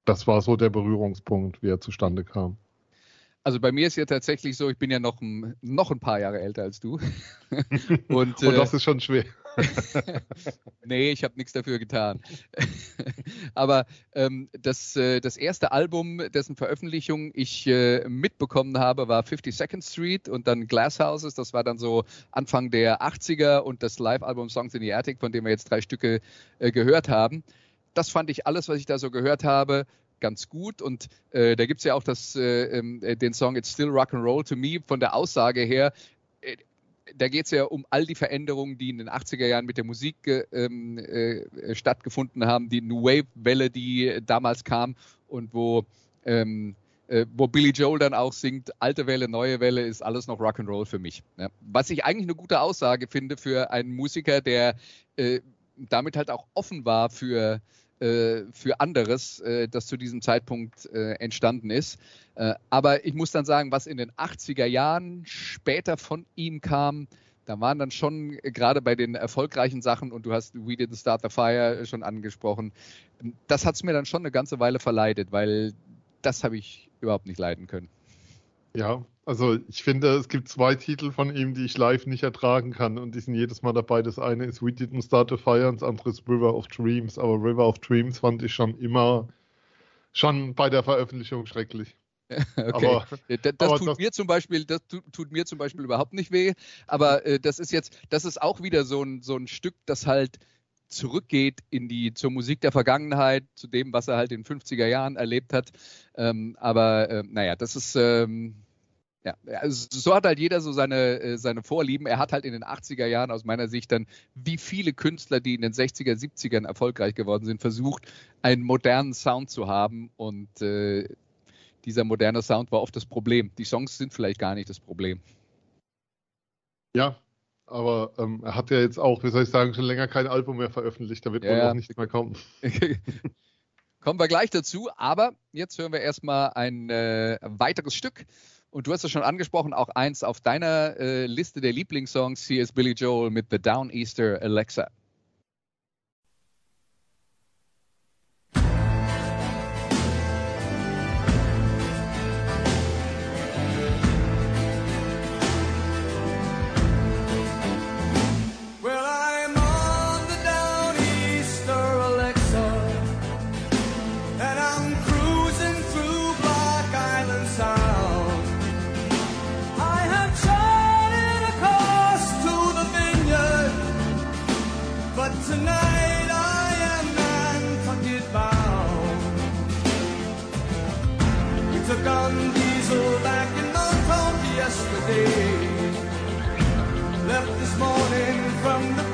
das war so der Berührungspunkt, wie er zustande kam. Also bei mir ist ja tatsächlich so, ich bin ja noch ein, noch ein paar Jahre älter als du. Und, Und das äh, ist schon schwer. nee, ich habe nichts dafür getan. Aber ähm, das, äh, das erste Album, dessen Veröffentlichung ich äh, mitbekommen habe, war 52nd Street und dann Glass Houses. Das war dann so Anfang der 80er und das Live-Album Songs in the Attic, von dem wir jetzt drei Stücke äh, gehört haben. Das fand ich alles, was ich da so gehört habe, ganz gut. Und äh, da gibt es ja auch das, äh, ähm, äh, den Song It's Still Rock and Roll to Me von der Aussage her. Äh, da geht es ja um all die Veränderungen, die in den 80er Jahren mit der Musik ähm, äh, stattgefunden haben, die New Wave-Welle, die damals kam und wo, ähm, äh, wo Billy Joel dann auch singt, alte Welle, neue Welle ist alles noch Rock'n'Roll für mich. Ja. Was ich eigentlich eine gute Aussage finde für einen Musiker, der äh, damit halt auch offen war für äh, für anderes, äh, das zu diesem Zeitpunkt äh, entstanden ist. Äh, aber ich muss dann sagen, was in den 80er Jahren später von ihm kam, da waren dann schon äh, gerade bei den erfolgreichen Sachen, und du hast We Didn't Start the Fire schon angesprochen, das hat es mir dann schon eine ganze Weile verleidet, weil das habe ich überhaupt nicht leiden können. Ja, also ich finde, es gibt zwei Titel von ihm, die ich live nicht ertragen kann und die sind jedes Mal dabei. Das eine ist We Didn't Start a Fire und das andere ist River of Dreams. Aber River of Dreams fand ich schon immer, schon bei der Veröffentlichung schrecklich. Okay. Aber, das, das aber tut das, mir zum Beispiel, das tut, tut, mir zum Beispiel überhaupt nicht weh. Aber äh, das ist jetzt, das ist auch wieder so ein, so ein Stück, das halt zurückgeht in die zur Musik der Vergangenheit, zu dem, was er halt in den 50er Jahren erlebt hat. Ähm, aber äh, naja, das ist ähm, ja, also so hat halt jeder so seine, äh, seine Vorlieben. Er hat halt in den 80er Jahren aus meiner Sicht dann, wie viele Künstler, die in den 60er, 70ern erfolgreich geworden sind, versucht, einen modernen Sound zu haben. Und äh, dieser moderne Sound war oft das Problem. Die Songs sind vielleicht gar nicht das Problem. Ja, aber ähm, er hat ja jetzt auch, wie soll ich sagen, schon länger kein Album mehr veröffentlicht. Da wird ja, wohl auch nichts mehr kommen. Kommen wir gleich dazu, aber jetzt hören wir erstmal ein äh, weiteres Stück und du hast es schon angesprochen, auch eins auf deiner äh, Liste der Lieblingssongs. Hier ist Billy Joel mit The Downeaster Alexa. from the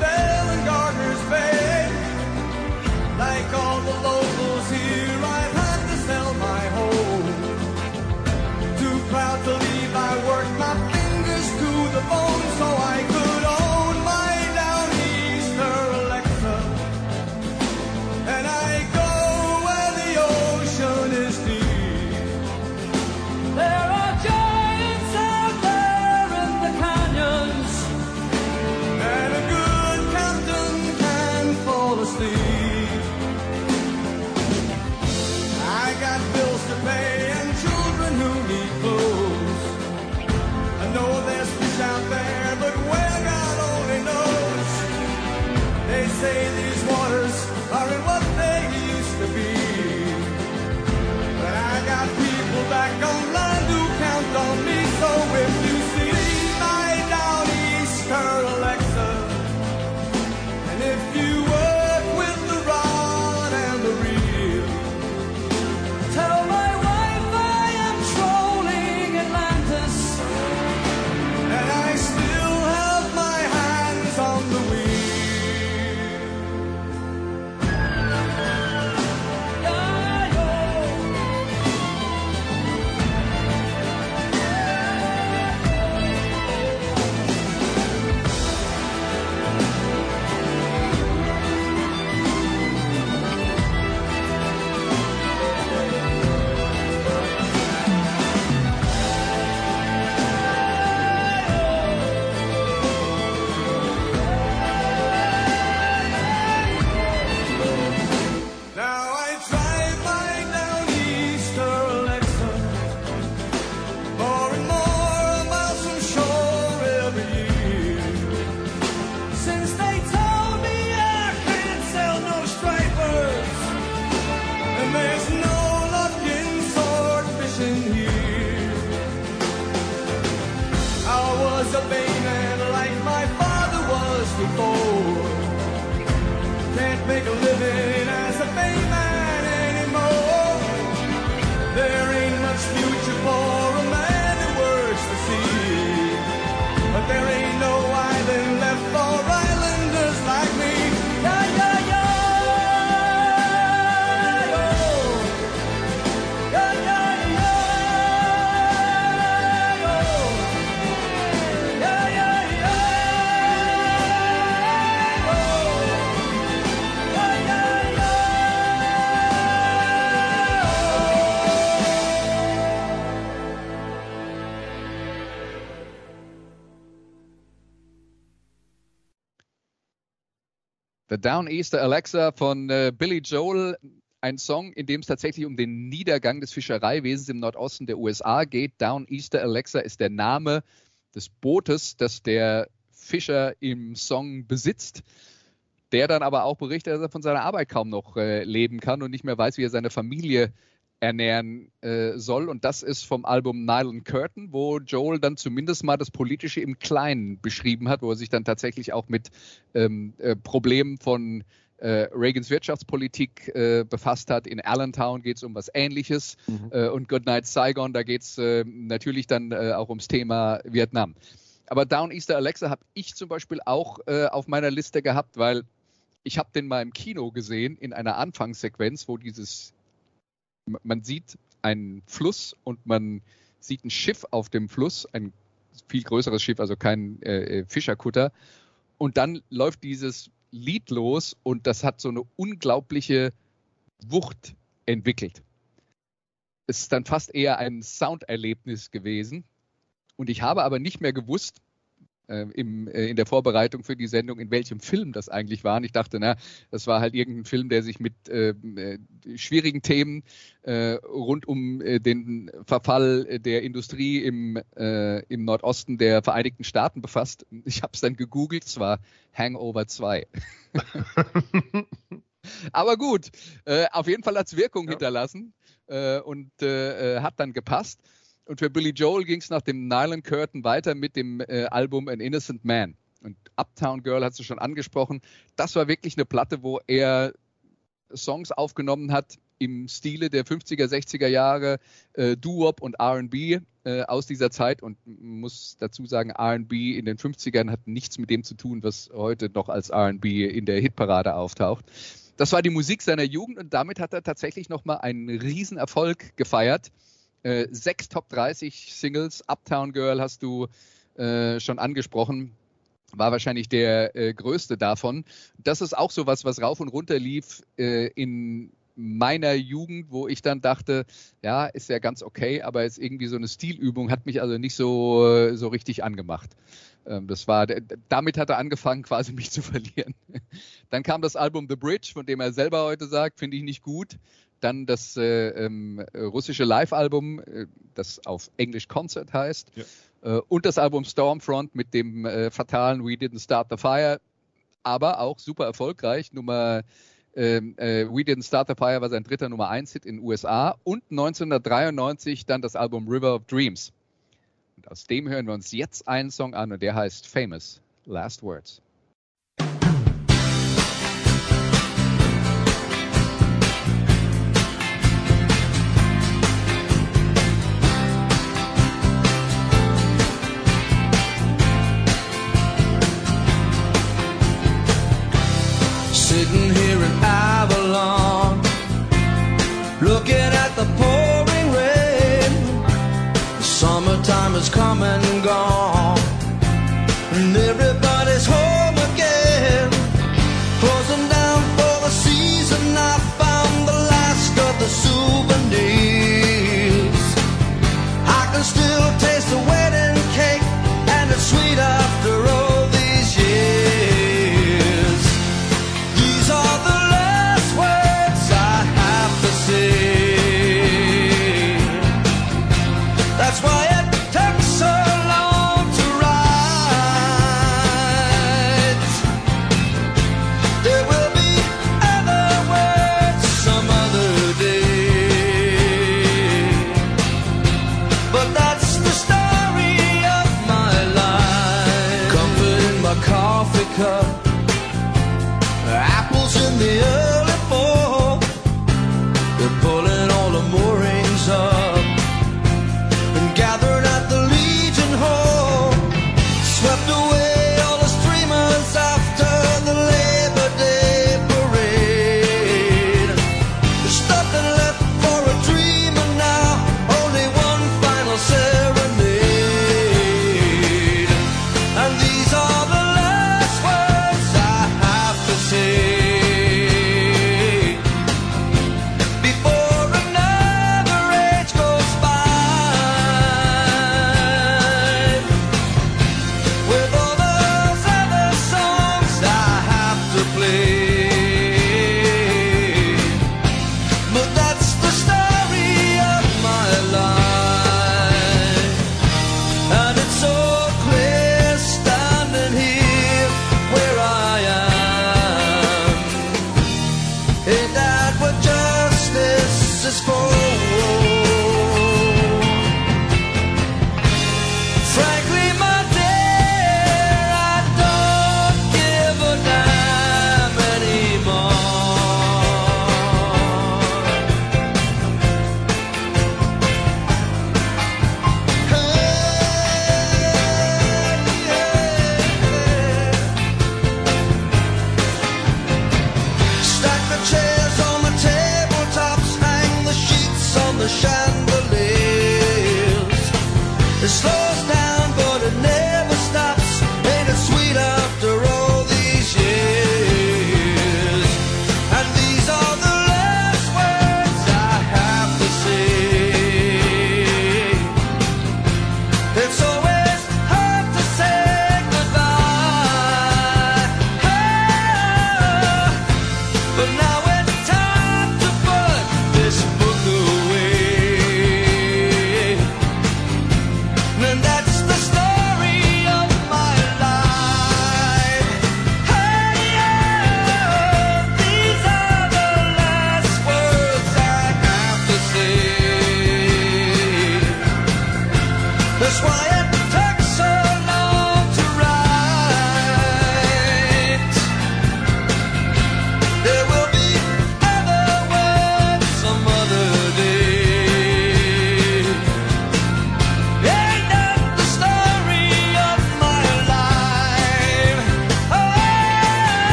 The Downeaster Alexa von äh, Billy Joel, ein Song, in dem es tatsächlich um den Niedergang des Fischereiwesens im Nordosten der USA geht. Downeaster Alexa ist der Name des Bootes, das der Fischer im Song besitzt, der dann aber auch berichtet, dass er von seiner Arbeit kaum noch äh, leben kann und nicht mehr weiß, wie er seine Familie ernähren äh, soll. Und das ist vom Album Nylon Curtain, wo Joel dann zumindest mal das Politische im Kleinen beschrieben hat, wo er sich dann tatsächlich auch mit ähm, äh, Problemen von äh, Reagans Wirtschaftspolitik äh, befasst hat. In Allentown geht es um was Ähnliches Mhm. äh, und Goodnight Saigon, da geht es äh, natürlich dann äh, auch ums Thema Vietnam. Aber Downeaster Alexa habe ich zum Beispiel auch äh, auf meiner Liste gehabt, weil ich habe den mal im Kino gesehen in einer Anfangssequenz, wo dieses man sieht einen Fluss und man sieht ein Schiff auf dem Fluss, ein viel größeres Schiff, also kein äh, äh, Fischerkutter. Und dann läuft dieses Lied los und das hat so eine unglaubliche Wucht entwickelt. Es ist dann fast eher ein Sounderlebnis gewesen. Und ich habe aber nicht mehr gewusst, im, äh, in der Vorbereitung für die Sendung, in welchem Film das eigentlich war. Und ich dachte, na, das war halt irgendein Film, der sich mit ähm, äh, schwierigen Themen äh, rund um äh, den Verfall der Industrie im, äh, im Nordosten der Vereinigten Staaten befasst. Ich habe es dann gegoogelt, es war Hangover 2. Aber gut, äh, auf jeden Fall hat es Wirkung Ja. hinterlassen äh, und äh, äh, hat dann gepasst. Und für Billy Joel ging es nach dem Nylon Curtain weiter mit dem äh, Album An Innocent Man. Und Uptown Girl hast du schon angesprochen. Das war wirklich eine Platte, wo er Songs aufgenommen hat im Stile der 50er, 60er Jahre, äh, Doo-Wop und R&B äh, aus dieser Zeit. Und muss dazu sagen, R&B in den 50ern hat nichts mit dem zu tun, was heute noch als R&B in der Hitparade auftaucht. Das war die Musik seiner Jugend und damit hat er tatsächlich nochmal einen Riesenerfolg gefeiert. Äh, sechs Top 30 Singles, Uptown Girl hast du äh, schon angesprochen, war wahrscheinlich der äh, größte davon. Das ist auch sowas, was rauf und runter lief äh, in meiner Jugend, wo ich dann dachte, ja, ist ja ganz okay, aber ist irgendwie so eine Stilübung, hat mich also nicht so, äh, so richtig angemacht. Ähm, das war, damit hat er angefangen, quasi mich zu verlieren. Dann kam das Album The Bridge, von dem er selber heute sagt, finde ich nicht gut. Dann das äh, ähm, russische Live-Album, äh, das auf Englisch Concert heißt. Äh, und das Album Stormfront mit dem äh, fatalen We Didn't Start the Fire. Aber auch super erfolgreich. Nummer ähm, äh, We Didn't Start the Fire war sein dritter Nummer 1 Hit in den USA. Und 1993 dann das Album River of Dreams. Und aus dem hören wir uns jetzt einen Song an und der heißt Famous Last Words. Sitting here in Avalon, looking at the pouring rain. The summertime is come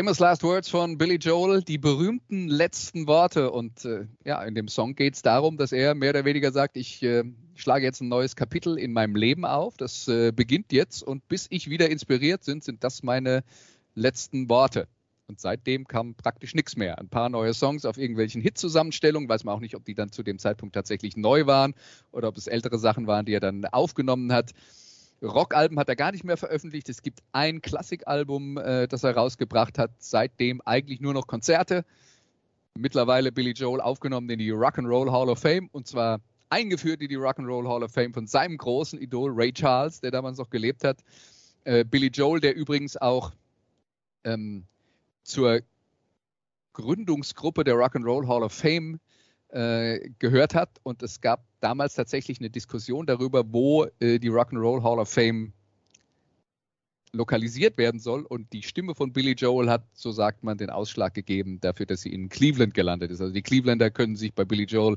Famous Last Words von Billy Joel, die berühmten letzten Worte. Und äh, ja, in dem Song geht es darum, dass er mehr oder weniger sagt, ich äh, schlage jetzt ein neues Kapitel in meinem Leben auf. Das äh, beginnt jetzt und bis ich wieder inspiriert bin, sind das meine letzten Worte. Und seitdem kam praktisch nichts mehr. Ein paar neue Songs auf irgendwelchen Hit-Zusammenstellungen. Weiß man auch nicht, ob die dann zu dem Zeitpunkt tatsächlich neu waren oder ob es ältere Sachen waren, die er dann aufgenommen hat. Rockalben hat er gar nicht mehr veröffentlicht. Es gibt ein Klassikalbum, äh, das er rausgebracht hat. Seitdem eigentlich nur noch Konzerte. Mittlerweile Billy Joel aufgenommen in die Rock'n'Roll Hall of Fame und zwar eingeführt in die Rock'n'Roll Hall of Fame von seinem großen Idol Ray Charles, der damals noch gelebt hat. Äh, Billy Joel, der übrigens auch ähm, zur Gründungsgruppe der Rock'n'Roll Hall of Fame äh, gehört hat. Und es gab damals tatsächlich eine Diskussion darüber, wo äh, die Rock'n'Roll Hall of Fame lokalisiert werden soll. Und die Stimme von Billy Joel hat, so sagt man, den Ausschlag gegeben dafür, dass sie in Cleveland gelandet ist. Also die Clevelander können sich bei Billy Joel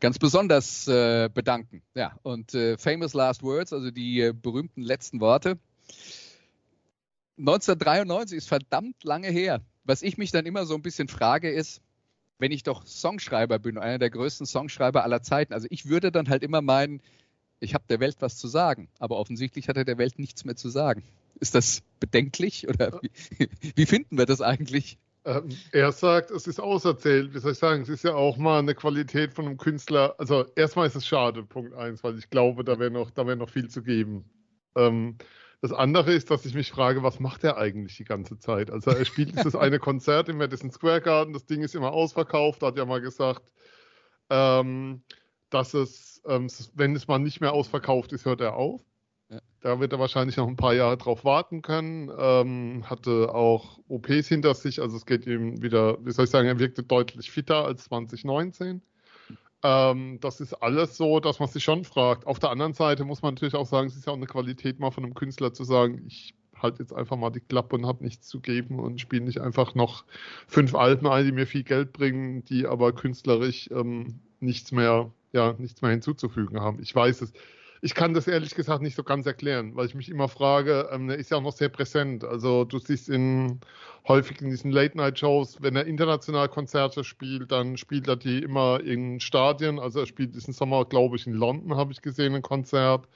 ganz besonders äh, bedanken. Ja, und äh, Famous Last Words, also die äh, berühmten letzten Worte. 1993 ist verdammt lange her. Was ich mich dann immer so ein bisschen frage, ist, wenn ich doch Songschreiber bin, einer der größten Songschreiber aller Zeiten, also ich würde dann halt immer meinen, ich habe der Welt was zu sagen, aber offensichtlich hat er der Welt nichts mehr zu sagen. Ist das bedenklich oder wie, wie finden wir das eigentlich? Ähm, er sagt, es ist auserzählt. Wie soll ich sagen, es ist ja auch mal eine Qualität von einem Künstler. Also erstmal ist es schade, Punkt eins, weil ich glaube, da wäre noch, wär noch viel zu geben. Ähm, das andere ist, dass ich mich frage, was macht er eigentlich die ganze Zeit? Also er spielt dieses eine Konzert im Madison Square Garden, das Ding ist immer ausverkauft, hat ja mal gesagt, ähm, dass es, ähm, wenn es mal nicht mehr ausverkauft ist, hört er auf. Ja. Da wird er wahrscheinlich noch ein paar Jahre drauf warten können. Ähm, hatte auch OPs hinter sich, also es geht ihm wieder, wie soll ich sagen, er wirkte deutlich fitter als 2019. Ähm, das ist alles so, dass man sich schon fragt. Auf der anderen Seite muss man natürlich auch sagen, es ist ja auch eine Qualität mal von einem Künstler zu sagen, ich halte jetzt einfach mal die Klappe und habe nichts zu geben und spiele nicht einfach noch fünf Alben ein, die mir viel Geld bringen, die aber künstlerisch ähm, nichts mehr, ja, nichts mehr hinzuzufügen haben. Ich weiß es ich kann das ehrlich gesagt nicht so ganz erklären, weil ich mich immer frage, ähm, er ist ja auch noch sehr präsent. Also du siehst ihn häufig in diesen Late-Night-Shows, wenn er international Konzerte spielt, dann spielt er die immer in Stadien. Also er spielt diesen Sommer, glaube ich, in London, habe ich gesehen, ein Konzert.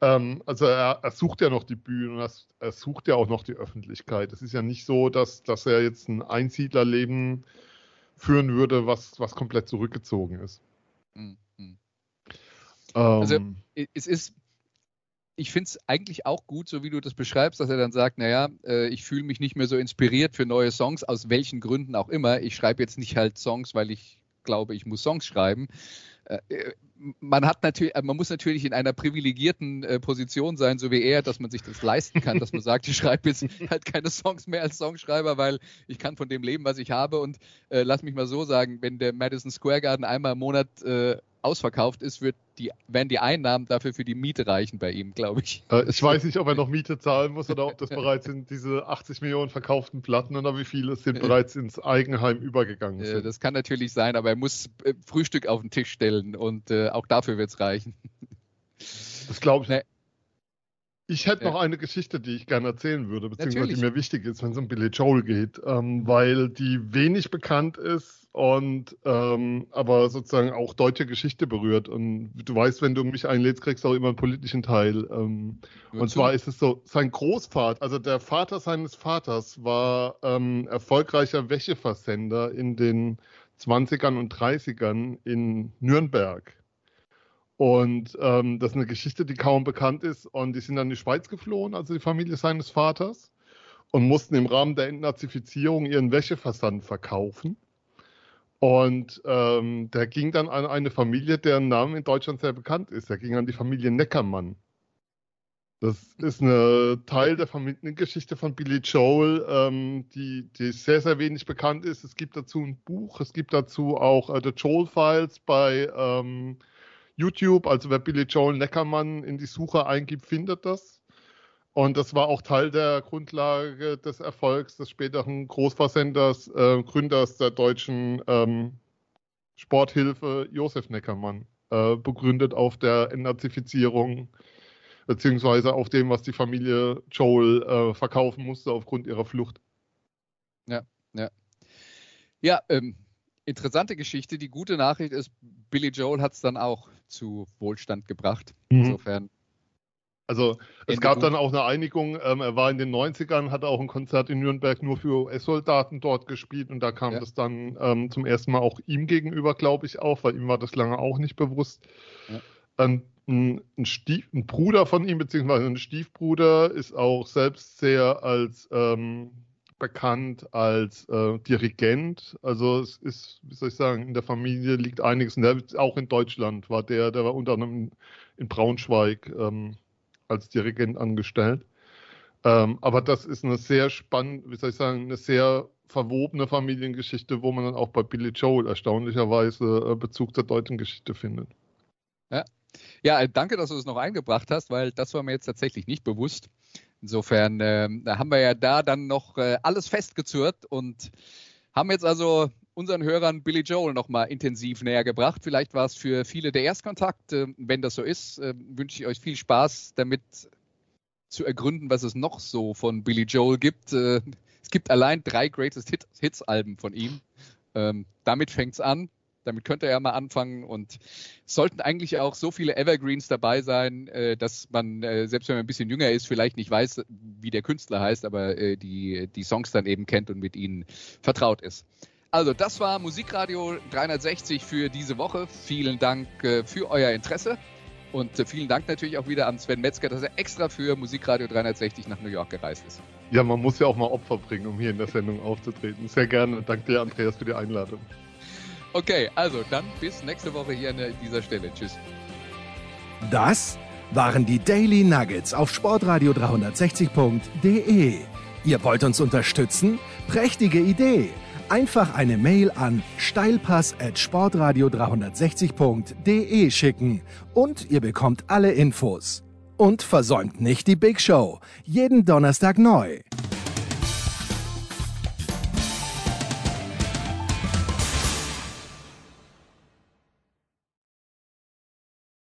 Ähm, also er, er, sucht ja noch die Bühnen, er, er, sucht ja auch noch die Öffentlichkeit. Es ist ja nicht so, dass, dass er jetzt ein Einsiedlerleben führen würde, was, was komplett zurückgezogen ist. Mhm. Also ähm. es ist, ich finde es eigentlich auch gut, so wie du das beschreibst, dass er dann sagt, naja, äh, ich fühle mich nicht mehr so inspiriert für neue Songs, aus welchen Gründen auch immer. Ich schreibe jetzt nicht halt Songs, weil ich glaube, ich muss Songs schreiben. Äh, äh man hat natürlich, äh, man muss natürlich in einer privilegierten äh, Position sein, so wie er, dass man sich das leisten kann, dass man sagt, ich schreibe jetzt halt keine Songs mehr als Songschreiber, weil ich kann von dem leben, was ich habe. Und äh, lass mich mal so sagen, wenn der Madison Square Garden einmal im Monat ausverkauft ist, wird die, werden die Einnahmen dafür für die Miete reichen bei ihm, glaube ich. Äh, ich weiß nicht, ob er noch Miete zahlen muss oder ob das bereits sind diese 80 Millionen verkauften Platten oder wie viele sind bereits ins Eigenheim übergegangen. Sind. Das kann natürlich sein, aber er muss äh, Frühstück auf den Tisch stellen und äh, auch dafür wird es reichen. Das glaube ich. Nee. Ich hätte ja. noch eine Geschichte, die ich gerne erzählen würde, beziehungsweise Natürlich. die mir wichtig ist, wenn es um Billy Joel geht, ähm, weil die wenig bekannt ist und ähm, aber sozusagen auch deutsche Geschichte berührt. Und du weißt, wenn du mich einlädst, kriegst du auch immer einen politischen Teil. Ähm, und zwar ist es so, sein Großvater, also der Vater seines Vaters war ähm, erfolgreicher Wäscheversender in den 20ern und 30ern in Nürnberg. Und ähm, das ist eine Geschichte, die kaum bekannt ist. Und die sind dann in die Schweiz geflohen, also die Familie seines Vaters, und mussten im Rahmen der Entnazifizierung ihren Wäscheversand verkaufen. Und ähm, der ging dann an eine Familie, deren Name in Deutschland sehr bekannt ist. Der ging an die Familie Neckermann. Das ist eine Teil der Familiengeschichte von Billy Joel, ähm, die, die sehr, sehr wenig bekannt ist. Es gibt dazu ein Buch, es gibt dazu auch äh, The Joel Files bei ähm, YouTube, also wer Billy Joel Neckermann in die Suche eingibt, findet das. Und das war auch Teil der Grundlage des Erfolgs des späteren Großversenders, äh, Gründers der deutschen ähm, Sporthilfe Josef Neckermann, äh, begründet auf der Entnazifizierung beziehungsweise auf dem, was die Familie Joel äh, verkaufen musste aufgrund ihrer Flucht. Ja, ja. Ja, ähm, interessante Geschichte. Die gute Nachricht ist, Billy Joel hat es dann auch zu Wohlstand gebracht. Mhm. Insofern. Also es Ende gab gut. dann auch eine Einigung. Ähm, er war in den 90ern, hat auch ein Konzert in Nürnberg nur für US-Soldaten dort gespielt und da kam ja. das dann ähm, zum ersten Mal auch ihm gegenüber, glaube ich, auf, weil ihm war das lange auch nicht bewusst. Ja. Ähm, ein, ein, Stief, ein, Bruder von ihm, beziehungsweise ein Stiefbruder, ist auch selbst sehr als ähm, bekannt als äh, Dirigent. Also es ist, wie soll ich sagen, in der Familie liegt einiges. Der, auch in Deutschland war der, der war unter anderem in Braunschweig ähm, als Dirigent angestellt. Ähm, aber das ist eine sehr spannende, wie soll ich sagen, eine sehr verwobene Familiengeschichte, wo man dann auch bei Billy Joel erstaunlicherweise äh, Bezug zur deutschen Geschichte findet. Ja. ja, danke, dass du es noch eingebracht hast, weil das war mir jetzt tatsächlich nicht bewusst. Insofern äh, da haben wir ja da dann noch äh, alles festgezurrt und haben jetzt also unseren Hörern Billy Joel nochmal intensiv näher gebracht. Vielleicht war es für viele der Erstkontakt. Äh, wenn das so ist, äh, wünsche ich euch viel Spaß damit zu ergründen, was es noch so von Billy Joel gibt. Äh, es gibt allein drei Greatest Hits-Alben von ihm. Ähm, damit fängt es an damit könnte er mal anfangen und sollten eigentlich auch so viele Evergreens dabei sein, äh, dass man, äh, selbst wenn man ein bisschen jünger ist, vielleicht nicht weiß, wie der Künstler heißt, aber äh, die, die Songs dann eben kennt und mit ihnen vertraut ist. Also, das war Musikradio 360 für diese Woche. Vielen Dank für euer Interesse. Und vielen Dank natürlich auch wieder an Sven Metzger, dass er extra für Musikradio 360 nach New York gereist ist. Ja, man muss ja auch mal Opfer bringen, um hier in der Sendung aufzutreten. Sehr gerne. Danke dir, Andreas, für die Einladung. Okay, also dann bis nächste Woche hier an dieser Stelle. Tschüss. Das waren die Daily Nuggets auf sportradio 360.de. Ihr wollt uns unterstützen? Prächtige Idee! Einfach eine Mail an steilpass at sportradio 360.de schicken und ihr bekommt alle Infos. Und versäumt nicht die Big Show. Jeden Donnerstag neu.